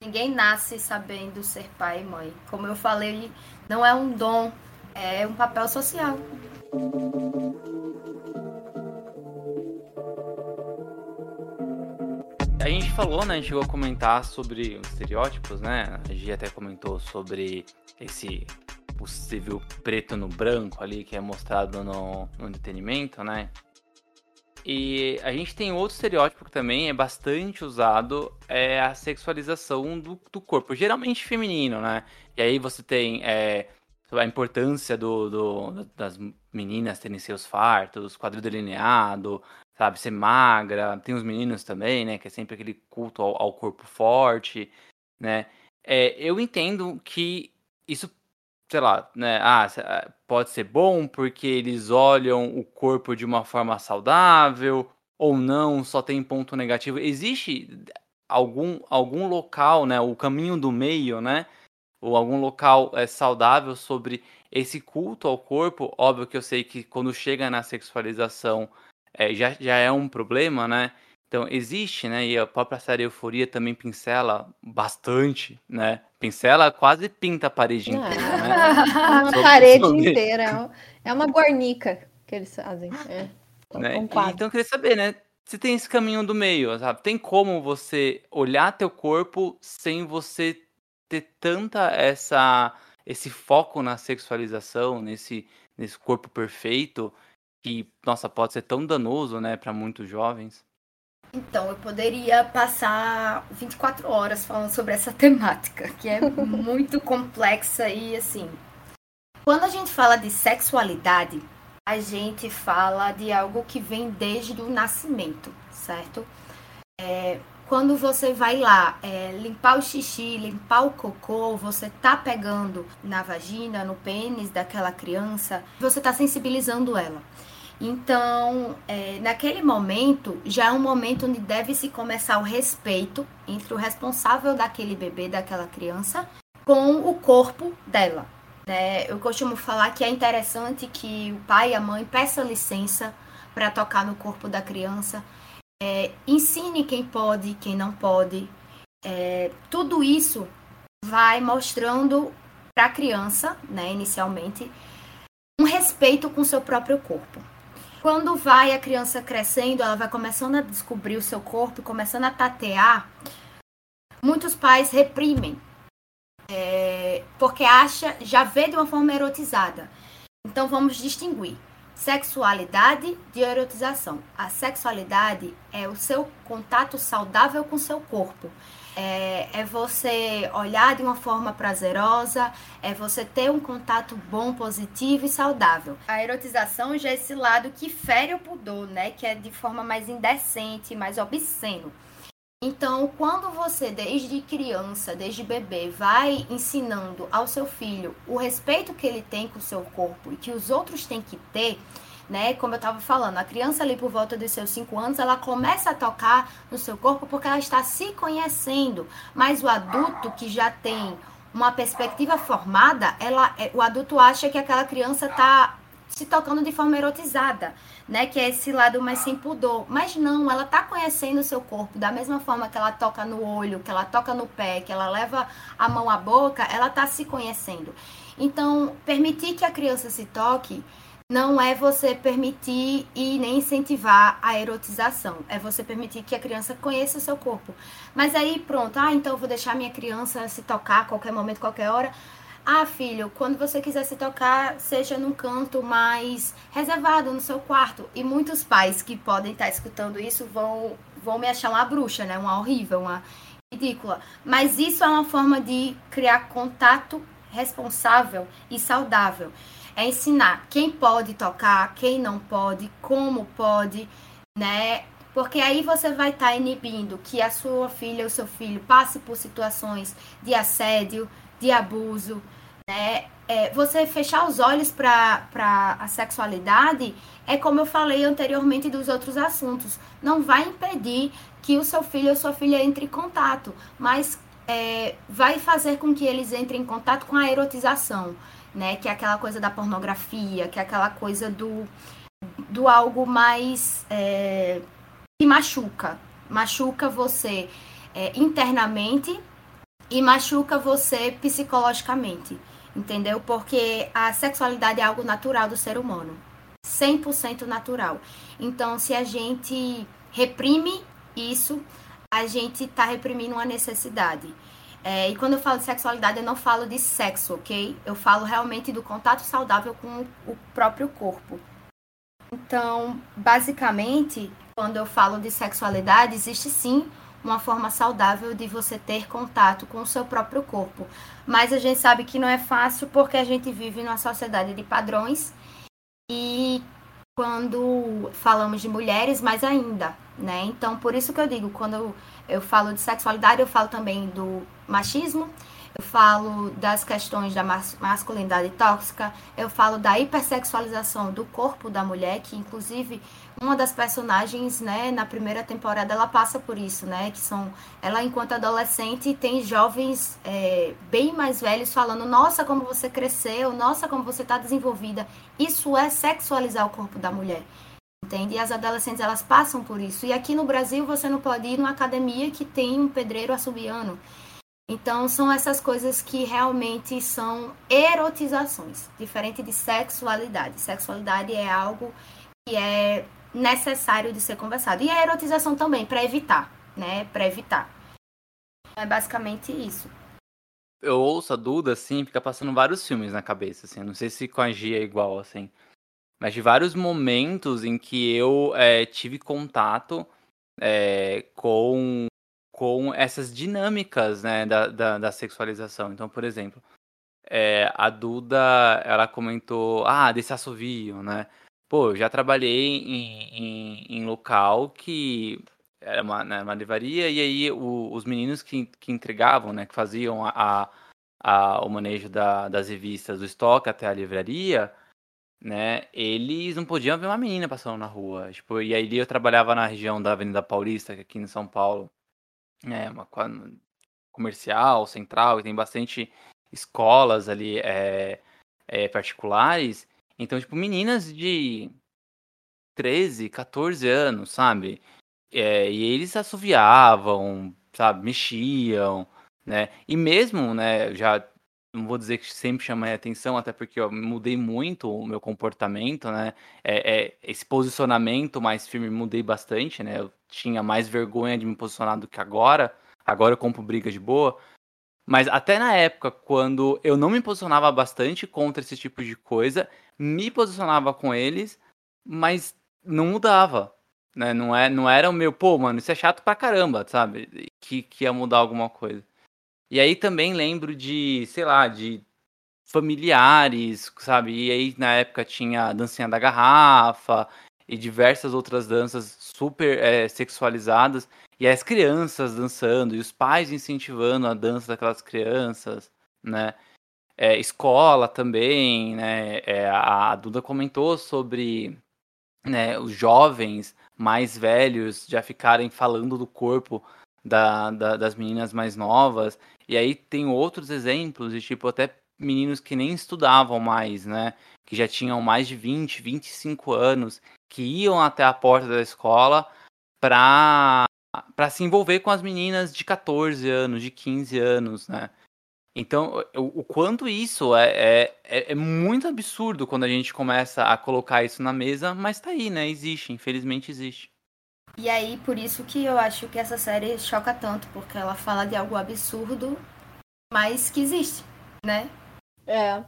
Ninguém nasce sabendo ser pai e mãe. Como eu falei, não é um dom, é um papel social. A gente falou, né? A gente chegou a comentar sobre os estereótipos, né? A gente até comentou sobre esse possível preto no branco ali que é mostrado no, no entretenimento, né? E a gente tem outro estereótipo que também é bastante usado, é a sexualização do, do corpo, geralmente feminino, né? E aí você tem é, a importância do, do, das meninas terem seus fartos, quadril delineado, sabe, ser magra. Tem os meninos também, né, que é sempre aquele culto ao, ao corpo forte, né. É, eu entendo que isso, sei lá, né, ah, ah, pode ser bom porque eles olham o corpo de uma forma saudável ou não, só tem ponto negativo. Existe algum, algum local, né, o caminho do meio, né, ou algum local é, saudável sobre esse culto ao corpo? Óbvio que eu sei que quando chega na sexualização é, já, já é um problema, né? Então existe, né? E a própria série Euforia também pincela bastante, né? Pincela quase pinta a parede é. inteira, né? [LAUGHS] Uma parede sobre... inteira. É uma guarnica que eles fazem. É. Né? Um então eu queria saber, né? Se tem esse caminho do meio, sabe? Tem como você olhar teu corpo sem você ter tanta essa esse foco na sexualização, nesse, nesse corpo perfeito, que, nossa, pode ser tão danoso, né, para muitos jovens? Então, eu poderia passar 24 horas falando sobre essa [LAUGHS] temática, que é muito complexa e assim. Quando a gente fala de sexualidade, a gente fala de algo que vem desde o nascimento, certo? É, quando você vai lá é, limpar o xixi, limpar o cocô, você tá pegando na vagina, no pênis daquela criança, você tá sensibilizando ela. Então, é, naquele momento, já é um momento onde deve se começar o respeito entre o responsável daquele bebê, daquela criança, com o corpo dela. Né? Eu costumo falar que é interessante que o pai e a mãe peçam licença para tocar no corpo da criança, é, ensine quem pode quem não pode. É, tudo isso vai mostrando para a criança, né, inicialmente, um respeito com seu próprio corpo. Quando vai a criança crescendo, ela vai começando a descobrir o seu corpo, começando a tatear, muitos pais reprimem. É, porque acha, já vê de uma forma erotizada. Então vamos distinguir sexualidade de erotização. A sexualidade é o seu contato saudável com seu corpo. É, é, você olhar de uma forma prazerosa, é você ter um contato bom, positivo e saudável. A erotização já é esse lado que fere o pudor, né? Que é de forma mais indecente, mais obsceno. Então, quando você, desde criança, desde bebê, vai ensinando ao seu filho o respeito que ele tem com o seu corpo e que os outros têm que ter, né? Como eu estava falando, a criança ali por volta dos seus 5 anos, ela começa a tocar no seu corpo porque ela está se conhecendo. Mas o adulto que já tem uma perspectiva formada, ela, é, o adulto acha que aquela criança está se tocando de forma erotizada, né? Que é esse lado mais sem pudor. Mas não, ela tá conhecendo o seu corpo da mesma forma que ela toca no olho, que ela toca no pé, que ela leva a mão à boca, ela tá se conhecendo. Então, permitir que a criança se toque não é você permitir e nem incentivar a erotização. É você permitir que a criança conheça o seu corpo. Mas aí, pronto, ah, então eu vou deixar minha criança se tocar a qualquer momento, qualquer hora. Ah, filho, quando você quiser se tocar, seja num canto mais reservado no seu quarto. E muitos pais que podem estar escutando isso vão, vão me achar uma bruxa, né? Uma horrível, uma ridícula. Mas isso é uma forma de criar contato responsável e saudável é ensinar quem pode tocar, quem não pode, como pode, né? Porque aí você vai estar tá inibindo que a sua filha ou seu filho passe por situações de assédio, de abuso, né? É, você fechar os olhos para a sexualidade é como eu falei anteriormente dos outros assuntos. Não vai impedir que o seu filho ou sua filha entre em contato, mas é, vai fazer com que eles entrem em contato com a erotização né? Que é aquela coisa da pornografia, que é aquela coisa do, do algo mais é, que machuca. Machuca você é, internamente e machuca você psicologicamente, entendeu? Porque a sexualidade é algo natural do ser humano, 100% natural. Então, se a gente reprime isso, a gente está reprimindo uma necessidade. É, e quando eu falo de sexualidade, eu não falo de sexo, ok? Eu falo realmente do contato saudável com o próprio corpo. Então, basicamente, quando eu falo de sexualidade, existe sim uma forma saudável de você ter contato com o seu próprio corpo. Mas a gente sabe que não é fácil porque a gente vive numa sociedade de padrões e quando falamos de mulheres, mais ainda, né? Então, por isso que eu digo, quando eu falo de sexualidade, eu falo também do machismo, eu falo das questões da masculinidade tóxica, eu falo da hipersexualização do corpo da mulher, que inclusive uma das personagens, né, na primeira temporada ela passa por isso, né, que são, ela enquanto adolescente tem jovens é, bem mais velhos falando, nossa, como você cresceu, nossa, como você está desenvolvida. Isso é sexualizar o corpo da mulher. Entende? E as adolescentes elas passam por isso. E aqui no Brasil você não pode ir numa academia que tem um pedreiro assobiano. Então, são essas coisas que realmente são erotizações, diferente de sexualidade. Sexualidade é algo que é necessário de ser conversado. E a erotização também, para evitar, né? Para evitar. É basicamente isso. Eu ouço a Duda, assim, fica passando vários filmes na cabeça, assim. Não sei se com a Gia é igual, assim. Mas de vários momentos em que eu é, tive contato é, com com essas dinâmicas né, da, da, da sexualização. Então, por exemplo, é, a Duda, ela comentou, ah, desse assovio, né? Pô, eu já trabalhei em, em, em local que era uma, né, uma livraria, e aí o, os meninos que, que entregavam, né, que faziam a, a, o manejo da, das revistas, do estoque até a livraria, né, eles não podiam ver uma menina passando na rua. Tipo, e aí eu trabalhava na região da Avenida Paulista, é aqui em São Paulo, é, uma comercial, central, e tem bastante escolas ali é, é, particulares. Então, tipo, meninas de 13, 14 anos, sabe? É, e eles assoviavam, sabe? Mexiam, né? E mesmo, né, já não vou dizer que sempre chamei atenção, até porque eu mudei muito o meu comportamento, né? É, é, esse posicionamento mais firme mudei bastante, né? Eu tinha mais vergonha de me posicionar do que agora. Agora eu compro briga de boa. Mas até na época, quando eu não me posicionava bastante contra esse tipo de coisa, me posicionava com eles, mas não mudava. Né? Não, é, não era o meu, pô, mano, isso é chato pra caramba, sabe? Que, que ia mudar alguma coisa. E aí também lembro de, sei lá, de familiares, sabe? E aí na época tinha a dancinha da garrafa e diversas outras danças super é, sexualizadas. E as crianças dançando, e os pais incentivando a dança daquelas crianças, né? É, escola também, né? É, a Duda comentou sobre né, os jovens mais velhos já ficarem falando do corpo da, da, das meninas mais novas. E aí tem outros exemplos de tipo até meninos que nem estudavam mais, né? Que já tinham mais de 20, 25 anos, que iam até a porta da escola para para se envolver com as meninas de 14 anos, de 15 anos, né? Então, o, o quanto isso é, é, é, é, muito absurdo quando a gente começa a colocar isso na mesa, mas tá aí, né? Existe, infelizmente existe. E aí, por isso que eu acho que essa série choca tanto, porque ela fala de algo absurdo, mas que existe, né? É.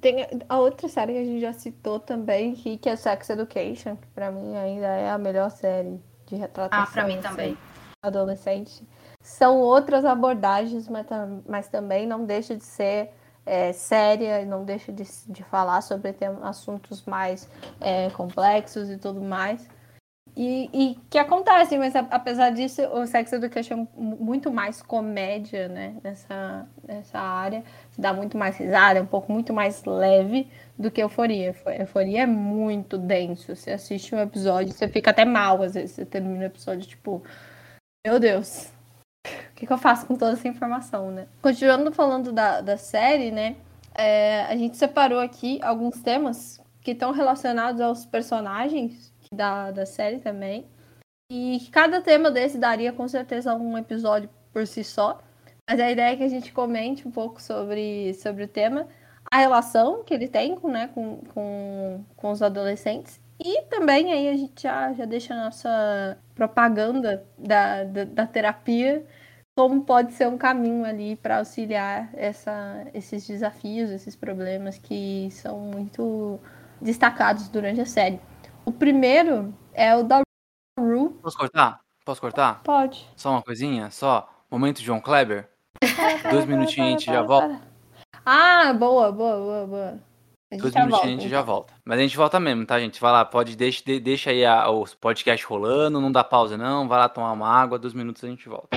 Tem a outra série que a gente já citou também, que é Sex Education, que pra mim ainda é a melhor série de retratação. Ah, pra mim também. Adolescente. São outras abordagens, mas, mas também não deixa de ser é, séria, não deixa de, de falar sobre assuntos mais é, complexos e tudo mais. E, e, que acontece, mas apesar disso, o Sex Education é muito mais comédia, né? Nessa, nessa área. Se dá muito mais risada, é um pouco muito mais leve do que Euforia. Euforia é muito denso. Você assiste um episódio, você fica até mal, às vezes. Você termina o episódio, tipo, meu Deus, o que, que eu faço com toda essa informação, né? Continuando falando da, da série, né? É, a gente separou aqui alguns temas que estão relacionados aos personagens da, da série também. E cada tema desse daria com certeza um episódio por si só. Mas a ideia é que a gente comente um pouco sobre, sobre o tema, a relação que ele tem com, né, com, com, com os adolescentes. E também aí a gente já, já deixa a nossa propaganda da, da, da terapia, como pode ser um caminho ali para auxiliar essa, esses desafios, esses problemas que são muito destacados durante a série. O primeiro é o da Ru. Posso cortar? Posso cortar? Pode. Só uma coisinha? Só. Momento João Kleber. [LAUGHS] Dois minutinhos a gente já volta. Ah, boa, boa, boa, boa. Dois minutinhos a gente já volta. Mas a gente volta mesmo, tá, gente? Vai lá, pode, deixa, deixa aí a, o podcast rolando, não dá pausa não, vai lá tomar uma água, dois minutos a gente volta.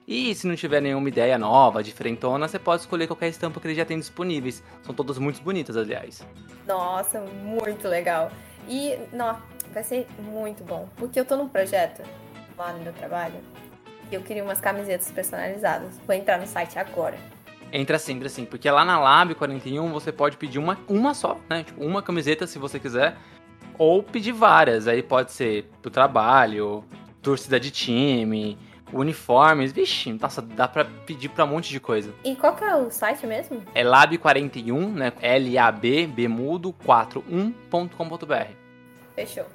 E se não tiver nenhuma ideia nova, diferentona, você pode escolher qualquer estampa que ele já tem disponíveis. São todas muito bonitas, aliás. Nossa, muito legal. E, não, vai ser muito bom. Porque eu tô num projeto lá no meu trabalho e eu queria umas camisetas personalizadas. Vou entrar no site agora. Entra sim, entra sim. Porque lá na Lab 41 você pode pedir uma, uma só, né? Tipo, uma camiseta se você quiser ou pedir várias. Aí pode ser pro trabalho, torcida de time, uniformes, vixi, nossa, dá pra pedir pra um monte de coisa. E qual que é o site mesmo? É lab41, né, L-A-B, bemudo, 41.com.br. Fechou.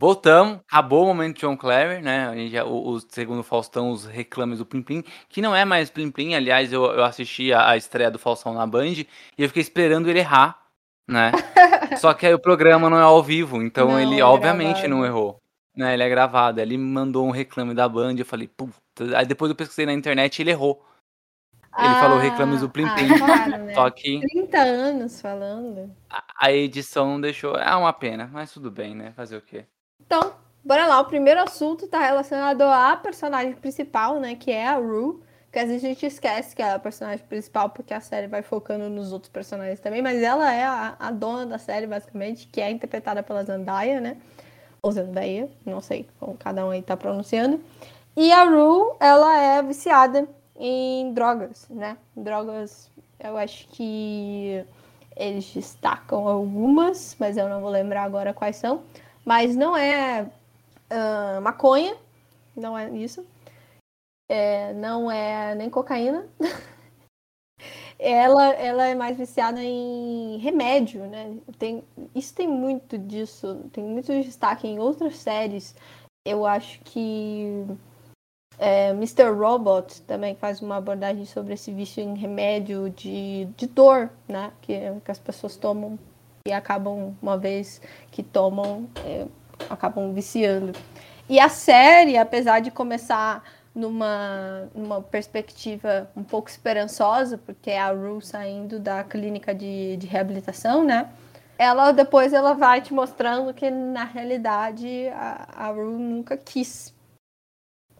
Voltamos, acabou o momento de John Clever, né? A gente o, o, segundo Faustão, os reclames do Plim Plim, que não é mais Plim Plim. Aliás, eu, eu assisti a, a estreia do Faustão na Band e eu fiquei esperando ele errar né? [LAUGHS] Só que aí o programa não é ao vivo, então não, ele é obviamente gravado. não errou. Né, ele é gravado. Ele mandou um reclame da Band, eu falei, puta. Aí depois eu pesquisei na internet e ele errou. Ele ah, falou reclames do Plim ah, Plim. Ah, claro, [LAUGHS] né? Só que. 30 anos falando. A, a edição deixou. É uma pena, mas tudo bem, né? Fazer o quê? Então, bora lá. O primeiro assunto está relacionado à personagem principal, né? Que é a Rue. Que às vezes a gente esquece que ela é a personagem principal, porque a série vai focando nos outros personagens também. Mas ela é a, a dona da série, basicamente, que é interpretada pela Zendaya, né? Ou Zendaya, não sei como cada um aí tá pronunciando. E a Rue, ela é viciada em drogas, né? Drogas, eu acho que eles destacam algumas, mas eu não vou lembrar agora quais são. Mas não é uh, maconha, não é isso. É, não é nem cocaína. ela, ela é mais viciada em remédio, né? Tem, isso tem muito disso, tem muito destaque em outras séries. Eu acho que é, Mr. Robot também faz uma abordagem sobre esse vício em remédio de, de dor, né? Que, que as pessoas tomam e acabam, uma vez que tomam, é, acabam viciando. E a série, apesar de começar numa, numa perspectiva um pouco esperançosa, porque é a Rue saindo da clínica de, de reabilitação, né? Ela depois ela vai te mostrando que na realidade a, a Rue nunca quis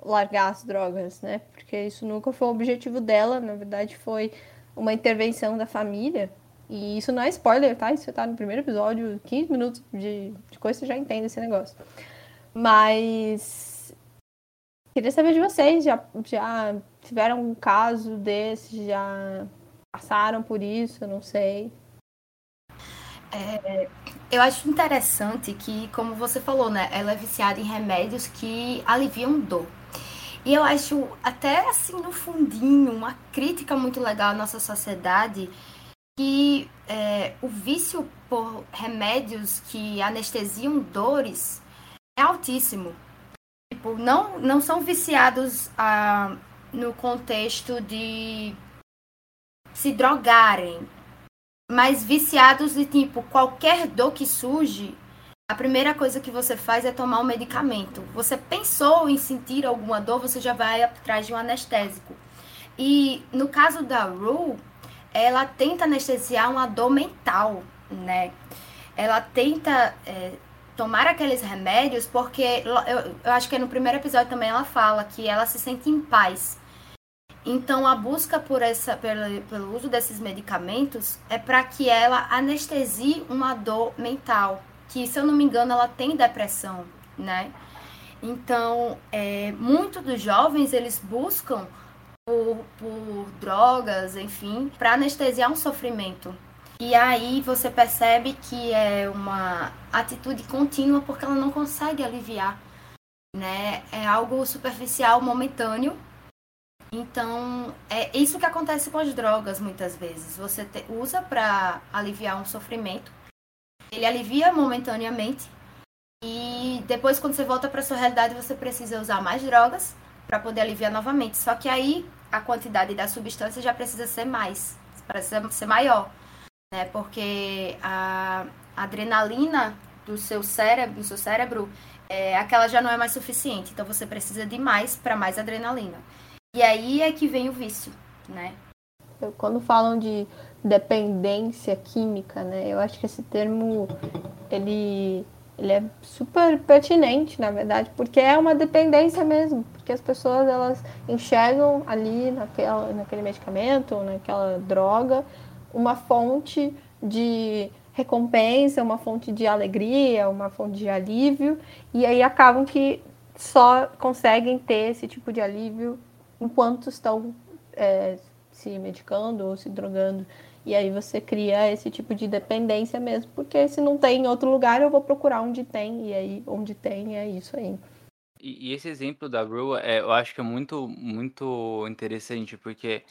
largar as drogas, né? Porque isso nunca foi o objetivo dela, na verdade foi uma intervenção da família e isso não é spoiler, tá? Isso tá no primeiro episódio, 15 minutos de, de coisa, você já entende esse negócio. Mas. Queria saber de vocês, já, já tiveram um caso desse, já passaram por isso, não sei. É, eu acho interessante que, como você falou, né? Ela é viciada em remédios que aliviam dor. E eu acho até assim no fundinho uma crítica muito legal à nossa sociedade que é, o vício por remédios que anestesiam dores é altíssimo. Tipo, não, não são viciados ah, no contexto de se drogarem, mas viciados de tipo, qualquer dor que surge, a primeira coisa que você faz é tomar um medicamento. Você pensou em sentir alguma dor, você já vai atrás de um anestésico. E no caso da Rue, ela tenta anestesiar uma dor mental, né? Ela tenta é, tomar aqueles remédios porque eu, eu acho que no primeiro episódio também ela fala que ela se sente em paz. Então a busca por essa pelo, pelo uso desses medicamentos é para que ela anestesie uma dor mental, que se eu não me engano ela tem depressão, né? Então, é, muitos dos jovens eles buscam por, por drogas, enfim, para anestesiar um sofrimento. E aí você percebe que é uma atitude contínua porque ela não consegue aliviar, né? É algo superficial, momentâneo. Então, é isso que acontece com as drogas muitas vezes. Você te, usa para aliviar um sofrimento. Ele alivia momentaneamente e depois quando você volta para sua realidade, você precisa usar mais drogas para poder aliviar novamente. Só que aí a quantidade da substância já precisa ser mais, precisa ser maior, né? Porque a adrenalina do seu cérebro, do seu cérebro, é, aquela já não é mais suficiente. Então você precisa de mais para mais adrenalina. E aí é que vem o vício, né? Quando falam de dependência química, né? Eu acho que esse termo ele ele é super pertinente, na verdade, porque é uma dependência mesmo, porque as pessoas elas enxergam ali naquela, naquele medicamento, naquela droga, uma fonte de recompensa, uma fonte de alegria, uma fonte de alívio, e aí acabam que só conseguem ter esse tipo de alívio enquanto estão é, se medicando ou se drogando. E aí você cria esse tipo de dependência mesmo, porque se não tem em outro lugar, eu vou procurar onde tem, e aí onde tem é isso aí. E, e esse exemplo da Rue, é, eu acho que é muito, muito interessante, porque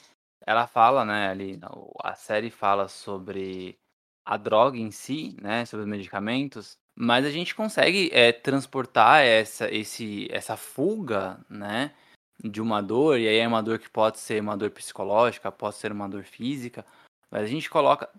ela fala, né, ali, a série fala sobre a droga em si, né, sobre os medicamentos, Mas a gente consegue é, transportar essa, esse, essa fuga, né? De uma dor, e aí é uma dor que pode ser uma dor psicológica, pode ser uma dor física, mas a gente coloca,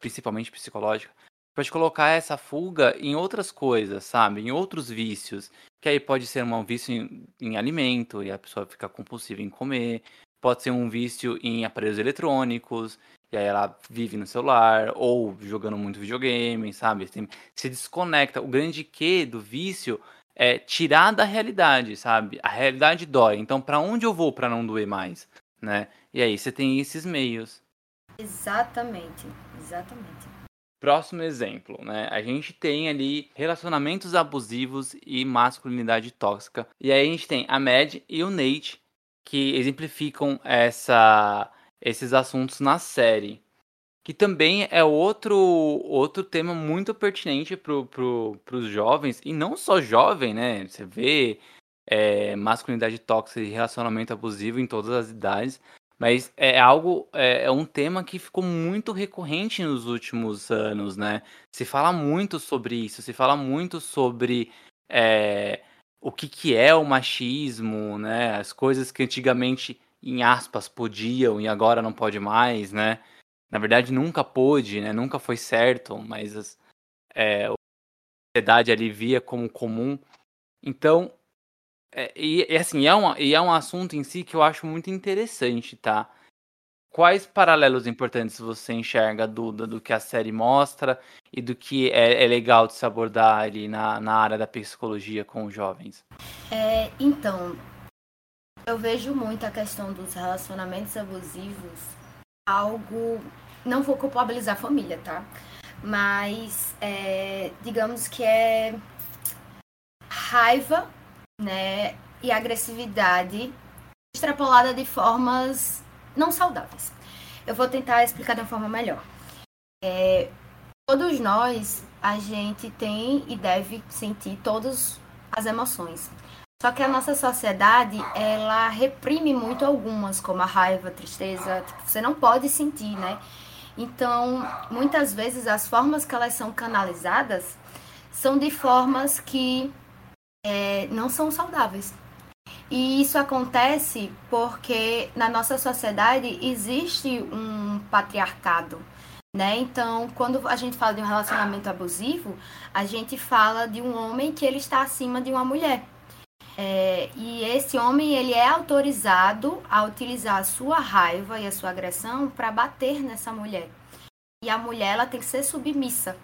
principalmente psicológica, pode colocar essa fuga em outras coisas, sabe? Em outros vícios. Que aí pode ser um vício em, em alimento e a pessoa fica compulsiva em comer. Pode ser um vício em aparelhos eletrônicos, e aí ela vive no celular, ou jogando muito videogame, sabe? Se desconecta. O grande que do vício é tirar da realidade, sabe? A realidade dói. Então, para onde eu vou para não doer mais, né? E aí você tem esses meios. Exatamente, exatamente. Próximo exemplo, né? A gente tem ali relacionamentos abusivos e masculinidade tóxica. E aí a gente tem a Mad e o Nate que exemplificam essa, esses assuntos na série. Que também é outro, outro tema muito pertinente para os jovens, e não só jovem, né? Você vê é, masculinidade tóxica e relacionamento abusivo em todas as idades, mas é algo, é, é, um tema que ficou muito recorrente nos últimos anos, né? Se fala muito sobre isso, se fala muito sobre é, o que, que é o machismo, né? As coisas que antigamente, em aspas, podiam e agora não pode mais, né? Na verdade, nunca pôde, né? Nunca foi certo, mas as, é, a sociedade ali via como comum. Então, é, e, e, assim, é, uma, e é um assunto em si que eu acho muito interessante, tá? Quais paralelos importantes você enxerga, Duda, do que a série mostra e do que é, é legal de se abordar ali na, na área da psicologia com os jovens? É, então, eu vejo muito a questão dos relacionamentos abusivos algo. Não vou culpabilizar a família, tá? Mas, é, digamos que é raiva né, e agressividade extrapolada de formas não saudáveis. Eu vou tentar explicar de uma forma melhor. É, todos nós, a gente tem e deve sentir todas as emoções. Só que a nossa sociedade, ela reprime muito algumas, como a raiva, a tristeza, tipo, você não pode sentir, né? Então, muitas vezes as formas que elas são canalizadas são de formas que é, não são saudáveis. E isso acontece porque na nossa sociedade existe um patriarcado. Né? Então, quando a gente fala de um relacionamento abusivo, a gente fala de um homem que ele está acima de uma mulher. É, e esse homem ele é autorizado a utilizar a sua raiva e a sua agressão para bater nessa mulher. E a mulher ela tem que ser submissa,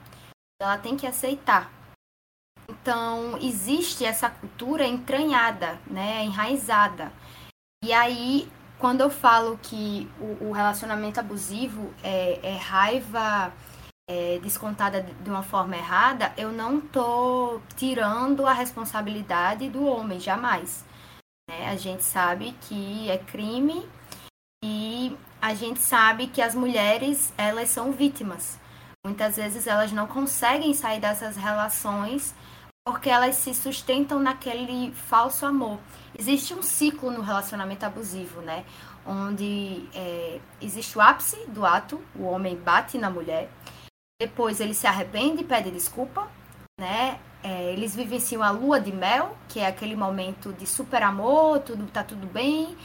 ela tem que aceitar. Então, existe essa cultura entranhada, né, enraizada. E aí, quando eu falo que o, o relacionamento abusivo é, é raiva é, descontada de uma forma errada, eu não tô tirando a responsabilidade do homem, jamais. Né? A gente sabe que é crime e a gente sabe que as mulheres, elas são vítimas. Muitas vezes elas não conseguem sair dessas relações porque elas se sustentam naquele falso amor. Existe um ciclo no relacionamento abusivo, né? Onde é, existe o ápice do ato, o homem bate na mulher, depois ele se arrepende e pede desculpa, né? É, eles vivenciam a lua de mel, que é aquele momento de super amor, tudo tá tudo bem,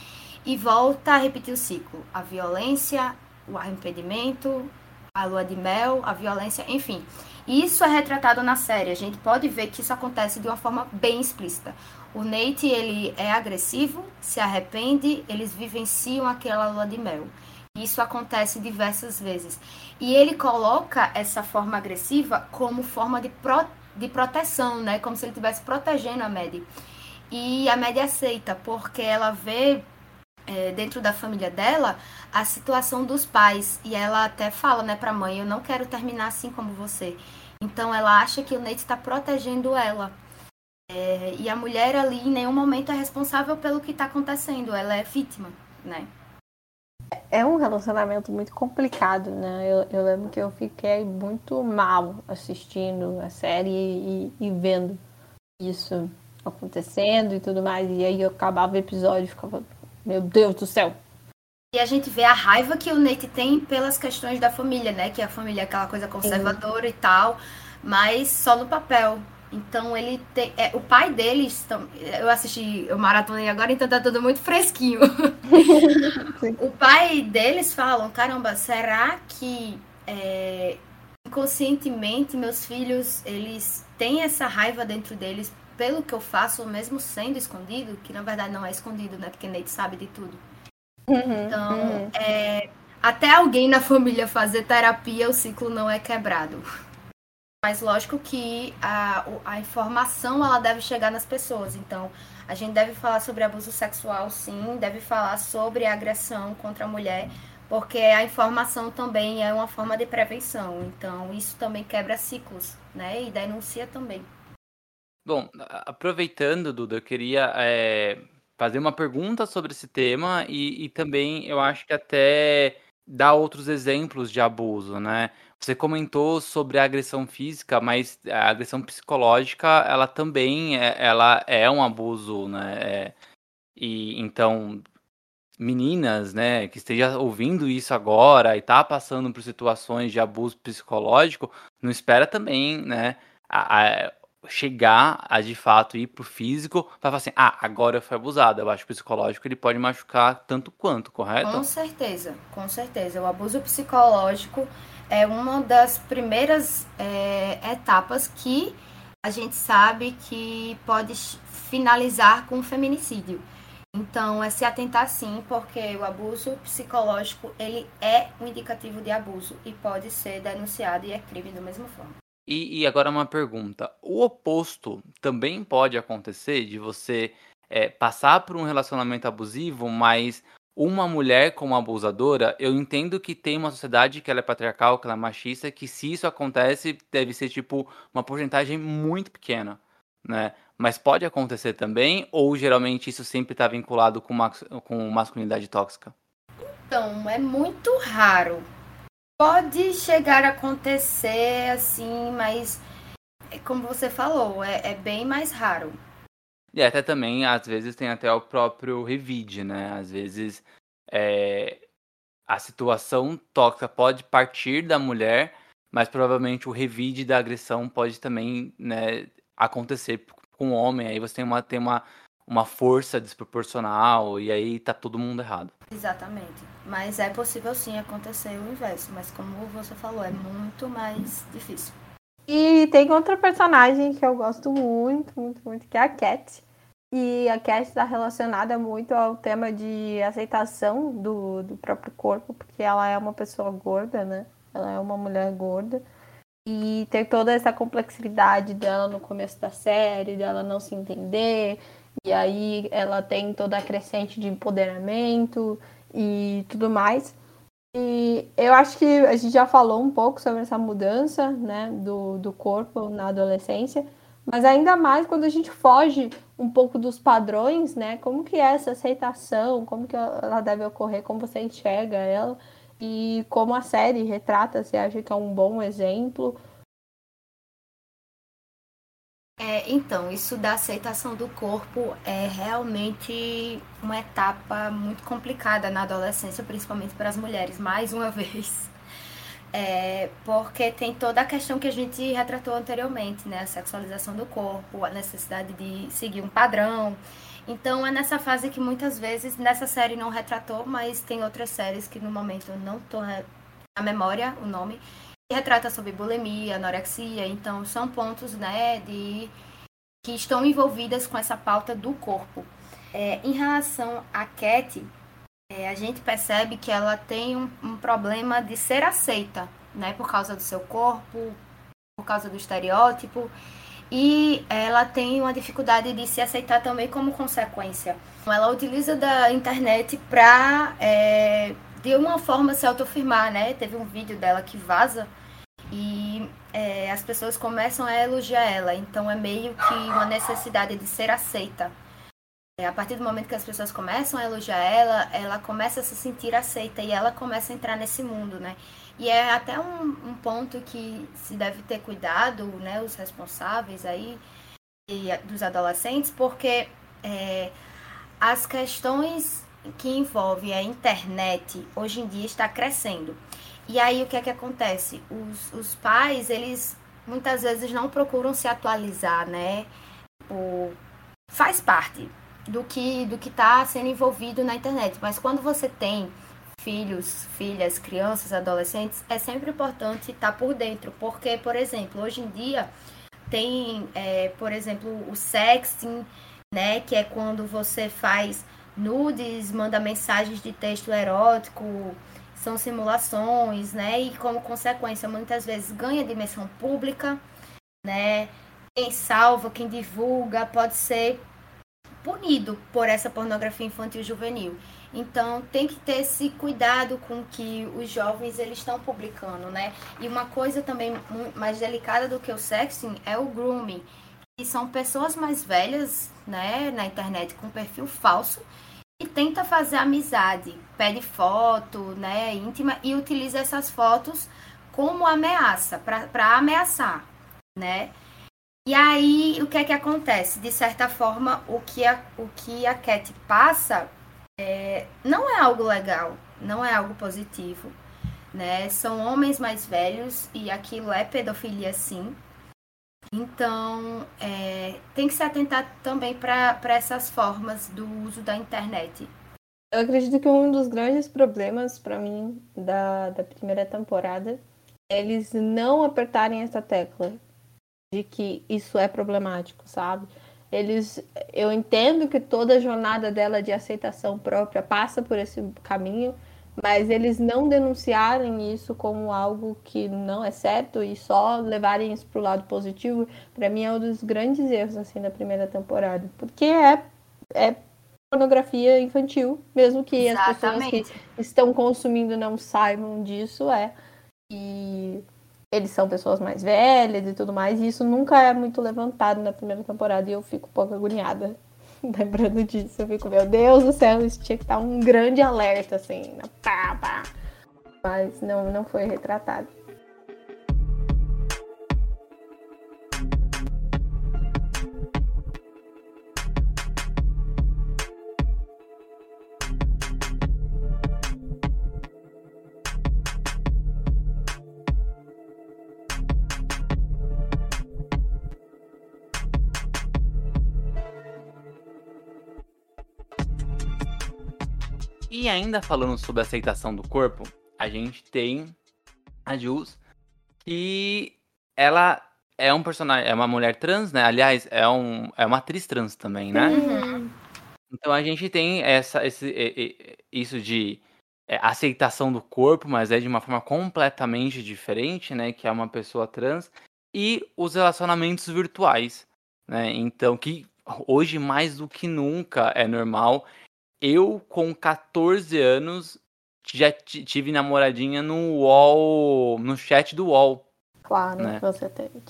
e volta a repetir o ciclo. A violência, o arrependimento, a lua de mel, a violência, enfim. Isso é retratado na série. A gente pode ver que isso acontece de uma forma bem explícita. O Nate, ele é agressivo, se arrepende, eles vivenciam aquela lua de mel. Isso acontece diversas vezes. E ele coloca essa forma agressiva como forma de, pro, de proteção, né? Como se ele estivesse protegendo a Maddie. E a Maddie aceita, porque ela vê é, dentro da família dela a situação dos pais. E ela até fala, né, pra mãe: Eu não quero terminar assim como você. Então ela acha que o Nate está protegendo ela. É, e a mulher ali em nenhum momento é responsável pelo que está acontecendo, ela é vítima, né? É um relacionamento muito complicado, né? Eu, eu lembro que eu fiquei muito mal assistindo a série e, e vendo isso acontecendo e tudo mais. E aí eu acabava o episódio ficava, meu Deus do céu. E a gente vê a raiva que o Nate tem pelas questões da família, né? Que a família é aquela coisa conservadora e tal. mas só no papel. Então ele tem. É, o pai deles. eu assisti, eu maratonei agora, então tá tudo muito fresquinho. [LAUGHS] o pai deles falam, caramba, será que é, inconscientemente meus filhos eles têm essa raiva dentro deles pelo que eu faço, mesmo sendo escondido, que na verdade não é escondido, né? Porque Nate sabe de tudo. Uhum, então, uhum. É, até alguém na família fazer terapia, o ciclo não é quebrado. Mas lógico que a, a informação ela deve chegar nas pessoas. Então, a gente deve falar sobre abuso sexual, sim, deve falar sobre agressão contra a mulher, porque a informação também é uma forma de prevenção. Então, isso também quebra ciclos, né? E denuncia também. Bom, aproveitando, Duda, eu queria é, fazer uma pergunta sobre esse tema e, e também eu acho que até dar outros exemplos de abuso, né? Você comentou sobre a agressão física, mas a agressão psicológica, ela também é, ela é um abuso, né? É, e então meninas, né, que esteja ouvindo isso agora e tá passando por situações de abuso psicológico, não espera também, né, a, a, chegar a de fato ir pro físico para falar assim, ah, agora eu fui abusada. Eu acho que o psicológico ele pode machucar tanto quanto, correto? Com certeza, com certeza. O abuso psicológico é uma das primeiras é, etapas que a gente sabe que pode finalizar com feminicídio. Então, é se atentar sim, porque o abuso psicológico, ele é um indicativo de abuso e pode ser denunciado e é crime da mesma forma. E, e agora uma pergunta: o oposto também pode acontecer de você é, passar por um relacionamento abusivo, mas uma mulher como abusadora, eu entendo que tem uma sociedade que ela é patriarcal, que ela é machista, que se isso acontece, deve ser tipo uma porcentagem muito pequena, né? Mas pode acontecer também, ou geralmente isso sempre está vinculado com, com masculinidade tóxica? Então, é muito raro. Pode chegar a acontecer assim, mas é como você falou, é, é bem mais raro. E até também, às vezes, tem até o próprio revide, né? Às vezes é, a situação tóxica pode partir da mulher, mas provavelmente o revide da agressão pode também né, acontecer com o homem. Aí você tem uma, tem uma, uma força desproporcional e aí tá todo mundo errado. Exatamente. Mas é possível sim acontecer o inverso, mas como você falou, é muito mais difícil. E tem outra personagem que eu gosto muito, muito, muito, que é a Cat. E a Cat está relacionada muito ao tema de aceitação do, do próprio corpo, porque ela é uma pessoa gorda, né? Ela é uma mulher gorda. E tem toda essa complexidade dela no começo da série, dela não se entender, e aí ela tem toda a crescente de empoderamento e tudo mais. E eu acho que a gente já falou um pouco sobre essa mudança né, do, do corpo na adolescência, mas ainda mais quando a gente foge um pouco dos padrões, né? Como que é essa aceitação, como que ela deve ocorrer, como você enxerga ela e como a série retrata, você acha que é um bom exemplo é, então, isso da aceitação do corpo é realmente uma etapa muito complicada na adolescência, principalmente para as mulheres, mais uma [LAUGHS] vez. É, porque tem toda a questão que a gente retratou anteriormente, né? A sexualização do corpo, a necessidade de seguir um padrão. Então é nessa fase que muitas vezes, nessa série não retratou, mas tem outras séries que no momento eu não estou na memória o nome, retrata sobre bulimia, anorexia, então são pontos né, de, que estão envolvidas com essa pauta do corpo. É, em relação a Cat, é, a gente percebe que ela tem um, um, problema de ser aceita, né, por causa do seu corpo, por causa do estereótipo, e ela tem uma dificuldade de se aceitar também como consequência. Ela utiliza da internet para é, de uma forma se autoafirmar, né? Teve um vídeo dela que vaza e é, as pessoas começam a elogiar ela. Então é meio que uma necessidade de ser aceita. É, a partir do momento que as pessoas começam a elogiar ela, ela começa a se sentir aceita e ela começa a entrar nesse mundo, né? E é até um, um ponto que se deve ter cuidado, né? Os responsáveis aí e, dos adolescentes, porque é, as questões que envolve a internet hoje em dia está crescendo. E aí o que é que acontece? Os, os pais, eles muitas vezes não procuram se atualizar, né? O, faz parte do que do que está sendo envolvido na internet. Mas quando você tem filhos, filhas, crianças, adolescentes, é sempre importante estar tá por dentro, porque, por exemplo, hoje em dia tem, é, por exemplo, o sexting, né, que é quando você faz nudes, manda mensagens de texto erótico, são simulações, né, e como consequência muitas vezes ganha dimensão pública, né, quem salva, quem divulga pode ser punido por essa pornografia infantil juvenil. Então tem que ter esse cuidado com que os jovens eles estão publicando, né? E uma coisa também mais delicada do que o sexting é o grooming, que são pessoas mais velhas, né, na internet com perfil falso e tenta fazer amizade, pede foto, né, íntima e utiliza essas fotos como ameaça, para ameaçar, né? E aí, o que é que acontece? De certa forma, o que a, o que a Cat passa é, não é algo legal, não é algo positivo. Né? São homens mais velhos e aquilo é pedofilia sim. Então, é, tem que se atentar também para essas formas do uso da internet. Eu acredito que um dos grandes problemas para mim da, da primeira temporada é eles não apertarem essa tecla de que isso é problemático, sabe? Eles, eu entendo que toda a jornada dela de aceitação própria passa por esse caminho, mas eles não denunciarem isso como algo que não é certo e só levarem isso para o lado positivo, para mim é um dos grandes erros assim da primeira temporada, porque é é pornografia infantil, mesmo que Exatamente. as pessoas que estão consumindo não saibam disso, é. E eles são pessoas mais velhas e tudo mais, e isso nunca é muito levantado na primeira temporada, e eu fico um pouco agoniada [LAUGHS] lembrando disso. Eu fico, meu Deus do céu, isso tinha que estar um grande alerta, assim, pá, pá. Mas não, não foi retratado. E ainda falando sobre aceitação do corpo, a gente tem a Jules, que ela é um personagem, é uma mulher trans, né? Aliás, é, um, é uma atriz trans também, né? Uhum. Então a gente tem essa, esse, isso de é, aceitação do corpo, mas é de uma forma completamente diferente, né? Que é uma pessoa trans. E os relacionamentos virtuais, né? Então, que hoje mais do que nunca é normal eu, com 14 anos, já tive namoradinha no UOL, no chat do UOL. Claro, né? você teve.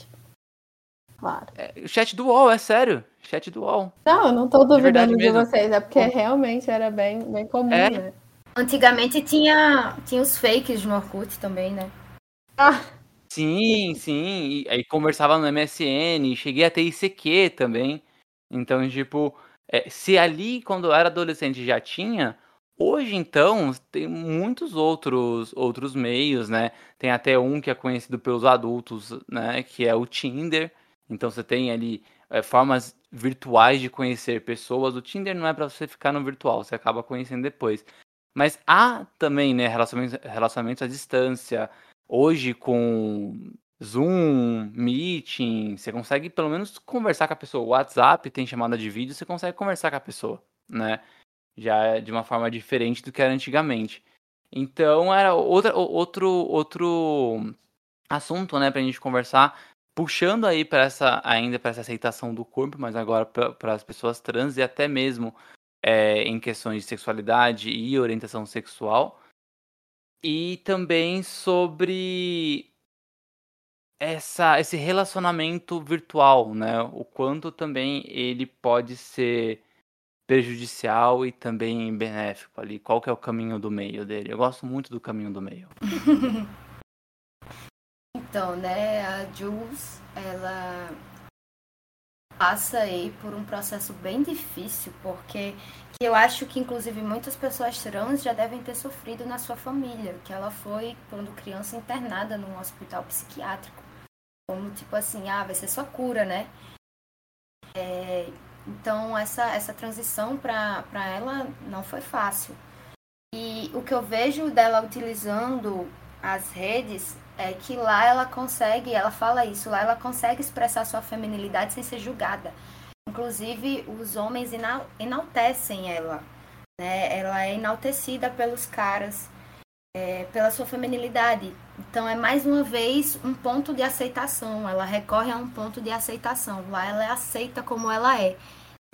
Claro. É, o chat do UOL, é sério. Chat do UOL. Não, eu não tô duvidando de, de vocês, é porque realmente era bem, bem comum, é. né? Antigamente tinha, tinha os fakes no Orkut também, né? Ah. Sim, sim. E aí conversava no MSN, cheguei a ter ICQ também. Então, tipo, é, se ali, quando eu era adolescente, já tinha, hoje então tem muitos outros outros meios, né? Tem até um que é conhecido pelos adultos, né? Que é o Tinder. Então você tem ali é, formas virtuais de conhecer pessoas. O Tinder não é para você ficar no virtual, você acaba conhecendo depois. Mas há também, né, relacionamentos, relacionamentos à distância. Hoje com Zoom, Meeting, você consegue pelo menos conversar com a pessoa. WhatsApp tem chamada de vídeo, você consegue conversar com a pessoa, né? Já é de uma forma diferente do que era antigamente. Então era outra, outro, outro assunto, né, pra gente conversar, puxando aí para essa ainda para essa aceitação do corpo, mas agora para as pessoas trans e até mesmo é, em questões de sexualidade e orientação sexual. E também sobre essa, esse relacionamento virtual, né? O quanto também ele pode ser prejudicial e também benéfico ali. Qual que é o caminho do meio dele? Eu gosto muito do caminho do meio. [LAUGHS] então, né, a Jules, ela passa aí por um processo bem difícil, porque que eu acho que inclusive muitas pessoas trans já devem ter sofrido na sua família, que ela foi quando criança internada num hospital psiquiátrico como tipo assim, ah, vai ser sua cura, né? É, então essa, essa transição para ela não foi fácil. E o que eu vejo dela utilizando as redes é que lá ela consegue, ela fala isso, lá ela consegue expressar sua feminilidade sem ser julgada. Inclusive, os homens enaltecem ela. Né? Ela é enaltecida pelos caras é, pela sua feminilidade. Então é mais uma vez um ponto de aceitação. Ela recorre a um ponto de aceitação. Lá ela é aceita como ela é,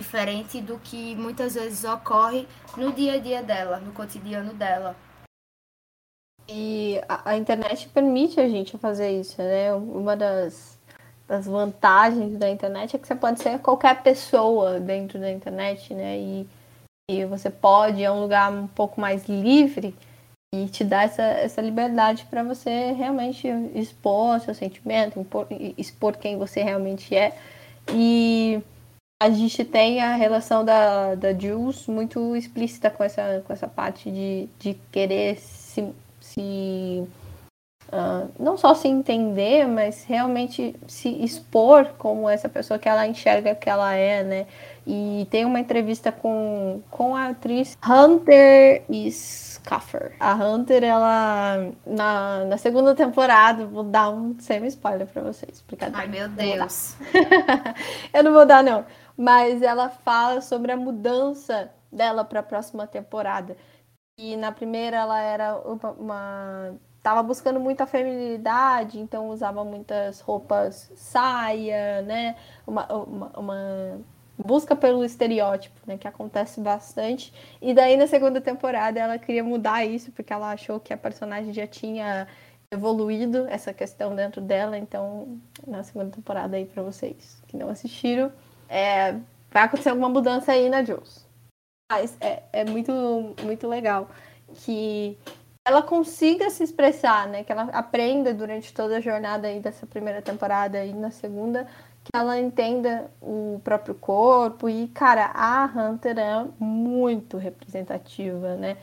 diferente do que muitas vezes ocorre no dia a dia dela, no cotidiano dela. E a, a internet permite a gente fazer isso, né? Uma das, das vantagens da internet é que você pode ser qualquer pessoa dentro da internet, né? E, e você pode, é um lugar um pouco mais livre e te dá essa, essa liberdade para você realmente expor seu sentimento, impor, expor quem você realmente é. E a gente tem a relação da, da Jules muito explícita com essa, com essa parte de, de querer se, se uh, não só se entender, mas realmente se expor como essa pessoa que ela enxerga que ela é, né? E tem uma entrevista com, com a atriz Hunter Scuffer. A Hunter, ela, na, na segunda temporada, vou dar um semi-spoiler pra vocês. Ai, meu Deus. [LAUGHS] Eu não vou dar, não. Mas ela fala sobre a mudança dela para a próxima temporada. E na primeira ela era uma, uma tava buscando muita feminilidade, então usava muitas roupas saia, né? Uma, uma, uma, busca pelo estereótipo, né? Que acontece bastante. E daí na segunda temporada ela queria mudar isso, porque ela achou que a personagem já tinha evoluído essa questão dentro dela. Então, na segunda temporada aí para vocês que não assistiram, é, vai acontecer alguma mudança aí na Jules. Mas é, é muito, muito legal que ela consiga se expressar, né? Que ela aprenda durante toda a jornada aí dessa primeira temporada e na segunda, que ela entenda o próprio corpo. E, cara, a Hunter é muito representativa, né?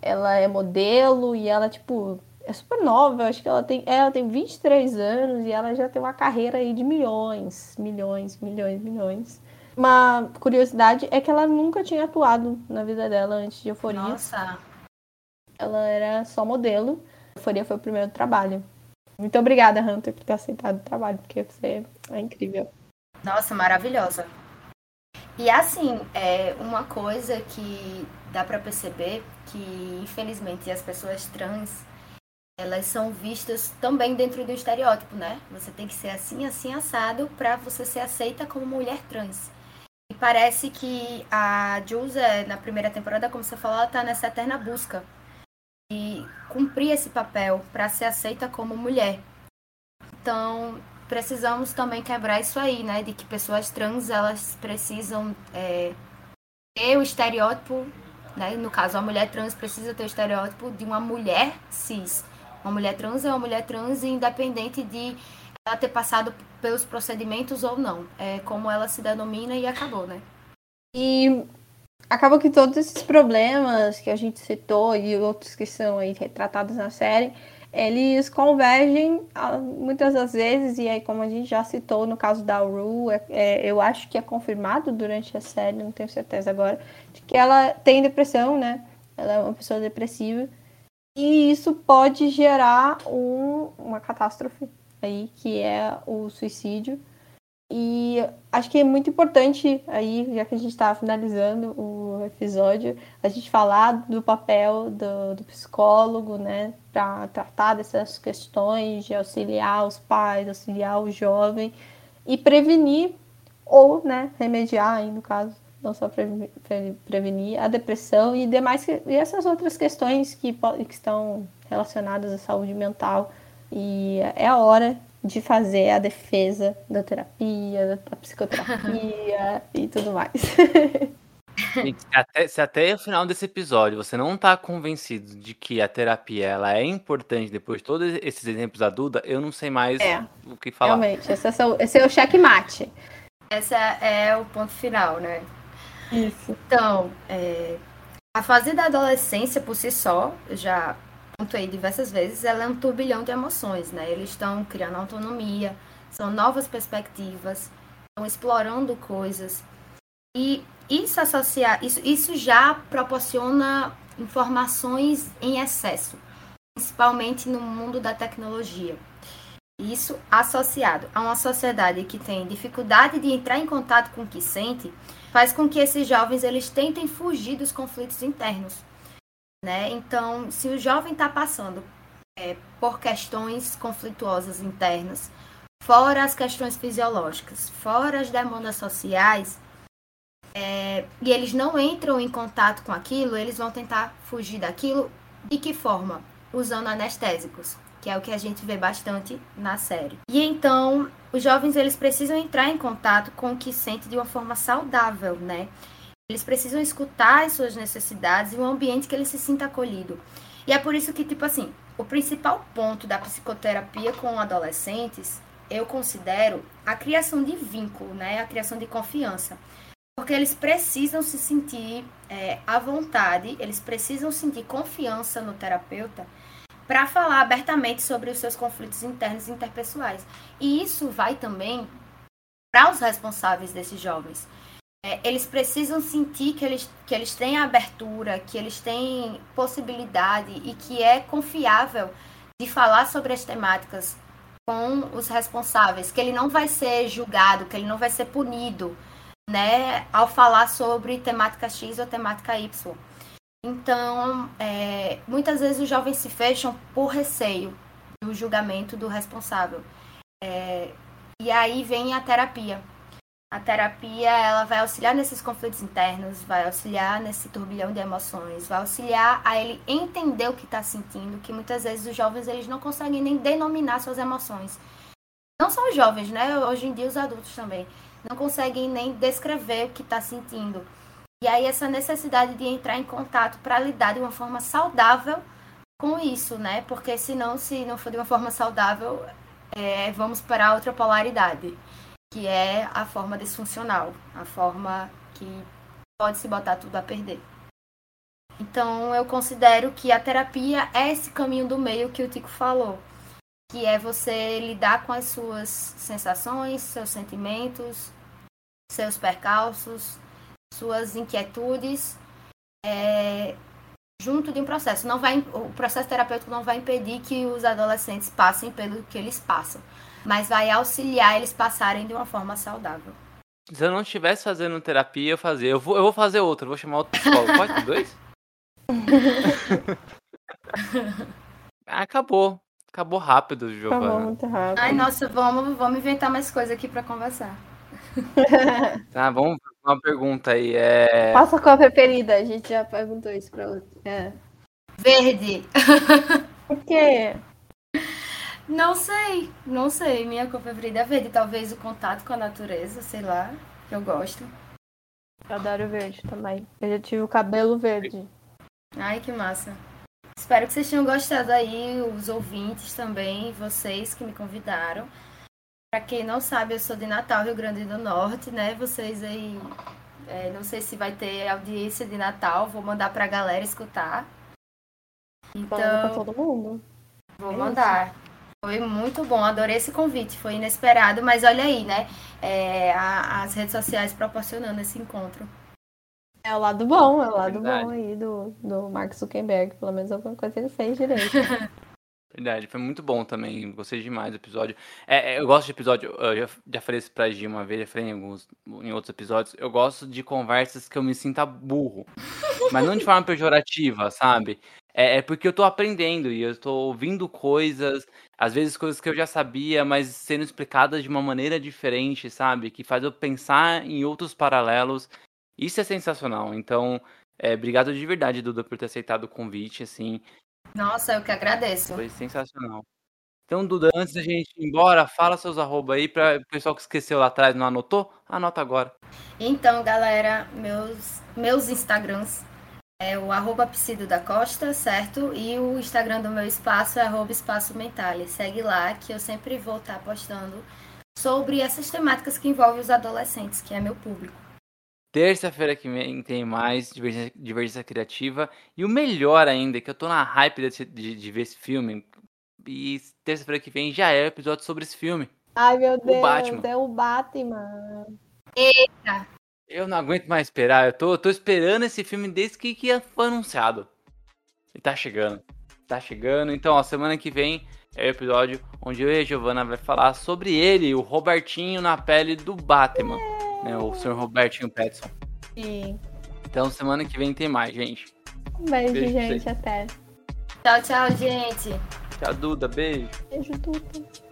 Ela é modelo e ela, tipo, é super nova. Eu acho que ela tem, ela tem 23 anos e ela já tem uma carreira aí de milhões, milhões, milhões, milhões. Uma curiosidade é que ela nunca tinha atuado na vida dela antes de Euforia. Nossa! Ela era só modelo. Euforia foi o primeiro trabalho. Muito obrigada, Hunter, por ter aceitado o trabalho, porque você é incrível. Nossa, maravilhosa. E assim, é uma coisa que dá para perceber que, infelizmente, as pessoas trans elas são vistas também dentro do estereótipo, né? Você tem que ser assim, assim, assado para você ser aceita como mulher trans. E parece que a Jules, é, na primeira temporada, como você falou, ela tá nessa eterna busca cumprir esse papel para ser aceita como mulher. Então, precisamos também quebrar isso aí, né? De que pessoas trans elas precisam é, ter o estereótipo, né? No caso, a mulher trans precisa ter o estereótipo de uma mulher cis. Uma mulher trans é uma mulher trans independente de ela ter passado pelos procedimentos ou não. É como ela se denomina e acabou, né? E acaba que todos esses problemas que a gente citou e outros que são aí retratados na série, eles convergem ah, muitas das vezes, e aí como a gente já citou no caso da Ru, é, é, eu acho que é confirmado durante a série, não tenho certeza agora, de que ela tem depressão, né? Ela é uma pessoa depressiva. E isso pode gerar um, uma catástrofe aí, que é o suicídio. E acho que é muito importante aí, já que a gente está finalizando o episódio, a gente falar do papel do, do psicólogo, né, para tratar dessas questões, de auxiliar os pais, auxiliar o jovem e prevenir ou, né, remediar aí no caso, não só prevenir a depressão e demais e essas outras questões que, que estão relacionadas à saúde mental. E é a hora de fazer a defesa da terapia, da psicoterapia [LAUGHS] e tudo mais. Gente, se, até, se até o final desse episódio você não está convencido de que a terapia ela é importante depois de todos esses exemplos da Duda, eu não sei mais é, o que falar. Realmente, esse é, o, esse é o checkmate. Esse é o ponto final, né? Isso. Então, é, a fase da adolescência por si só, já pontuei diversas vezes, ela é um turbilhão de emoções, né? Eles estão criando autonomia, são novas perspectivas, estão explorando coisas. E isso, associar, isso, isso já proporciona informações em excesso, principalmente no mundo da tecnologia. Isso associado a uma sociedade que tem dificuldade de entrar em contato com o que sente, faz com que esses jovens eles tentem fugir dos conflitos internos. Né? Então, se o jovem está passando é, por questões conflituosas internas, fora as questões fisiológicas, fora as demandas sociais, é, e eles não entram em contato com aquilo, eles vão tentar fugir daquilo. De que forma? Usando anestésicos, que é o que a gente vê bastante na série. E então, os jovens eles precisam entrar em contato com o que sente de uma forma saudável, né? Eles precisam escutar as suas necessidades e um ambiente que ele se sinta acolhido. E é por isso que, tipo assim, o principal ponto da psicoterapia com adolescentes, eu considero a criação de vínculo, né? A criação de confiança. Porque eles precisam se sentir é, à vontade, eles precisam sentir confiança no terapeuta para falar abertamente sobre os seus conflitos internos e interpessoais. E isso vai também para os responsáveis desses jovens. É, eles precisam sentir que eles, que eles têm abertura, que eles têm possibilidade e que é confiável de falar sobre as temáticas com os responsáveis, que ele não vai ser julgado, que ele não vai ser punido né, ao falar sobre temática X ou temática Y. Então, é, muitas vezes os jovens se fecham por receio do julgamento do responsável. É, e aí vem a terapia. A terapia ela vai auxiliar nesses conflitos internos, vai auxiliar nesse turbilhão de emoções, vai auxiliar a ele entender o que está sentindo, que muitas vezes os jovens eles não conseguem nem denominar suas emoções. Não só os jovens, né? Hoje em dia os adultos também não conseguem nem descrever o que está sentindo. E aí essa necessidade de entrar em contato para lidar de uma forma saudável com isso, né? Porque senão, se não for de uma forma saudável, é, vamos para outra polaridade, que é a forma disfuncional, a forma que pode se botar tudo a perder. Então eu considero que a terapia é esse caminho do meio que o Tico falou que é você lidar com as suas sensações, seus sentimentos, seus percalços, suas inquietudes, é, junto de um processo. Não vai, o processo terapêutico não vai impedir que os adolescentes passem pelo que eles passam, mas vai auxiliar eles passarem de uma forma saudável. Se eu não estivesse fazendo terapia, eu fazia. Eu vou, eu vou fazer outra, vou chamar outro psicólogo. [LAUGHS] Pode ter dois? [LAUGHS] Acabou. Acabou rápido, Giovana. Acabou muito rápido. Ai, nossa, vamos, vamos inventar mais coisa aqui para conversar. [LAUGHS] tá, vamos uma pergunta aí. É... Passa a cor preferida, a gente já perguntou isso pra outra. É. Verde. Por quê? Não sei, não sei. Minha cor preferida é verde. Talvez o contato com a natureza, sei lá, que eu gosto. Eu adoro verde também. Eu já tive o cabelo verde. Ai, que massa. Espero que vocês tenham gostado aí, os ouvintes também, vocês que me convidaram. Para quem não sabe, eu sou de Natal, Rio Grande do Norte, né? Vocês aí, é, não sei se vai ter audiência de Natal, vou mandar para a galera escutar. Então, para todo mundo. Vou é mandar. Foi muito bom, adorei esse convite, foi inesperado, mas olha aí, né? É, a, as redes sociais proporcionando esse encontro. É o lado bom, é o lado Verdade. bom aí do, do Mark Zuckerberg. Pelo menos alguma coisa ele fez direito. [LAUGHS] Verdade, foi muito bom também. Gostei demais do episódio. É, é, eu gosto de episódio. Eu já, já falei isso pra Gi uma vez, já falei em, alguns, em outros episódios. Eu gosto de conversas que eu me sinta burro. [LAUGHS] mas não de forma pejorativa, sabe? É, é, porque eu tô aprendendo e eu tô ouvindo coisas, às vezes coisas que eu já sabia, mas sendo explicadas de uma maneira diferente, sabe? Que faz eu pensar em outros paralelos isso é sensacional. Então, é, obrigado de verdade, Duda, por ter aceitado o convite, assim. Nossa, eu que agradeço. Foi sensacional. Então, Duda, antes da gente ir embora, fala seus arroba aí para o pessoal que esqueceu lá atrás, não anotou? Anota agora. Então, galera, meus, meus Instagrams é o arroba da Costa, certo? E o Instagram do meu espaço é arroba espaço mentale. Segue lá que eu sempre vou estar postando sobre essas temáticas que envolvem os adolescentes, que é meu público. Terça-feira que vem tem mais divergência, divergência, criativa. E o melhor ainda, que eu tô na hype de, de, de ver esse filme. E terça-feira que vem já é o episódio sobre esse filme. Ai, meu Deus, Batman. é o Batman. Eita! Eu não aguento mais esperar. Eu tô, tô esperando esse filme desde que, que foi anunciado. E tá chegando. Tá chegando. Então, ó, semana que vem é o episódio onde eu e a Giovana vai falar sobre ele, o Robertinho na pele do Batman. Né, o Sr. Robertinho Petson. Sim. Então, semana que vem tem mais, gente. Um beijo, Beijo gente. Até. Tchau, tchau, gente. Tchau, Duda. Beijo. Beijo, tudo.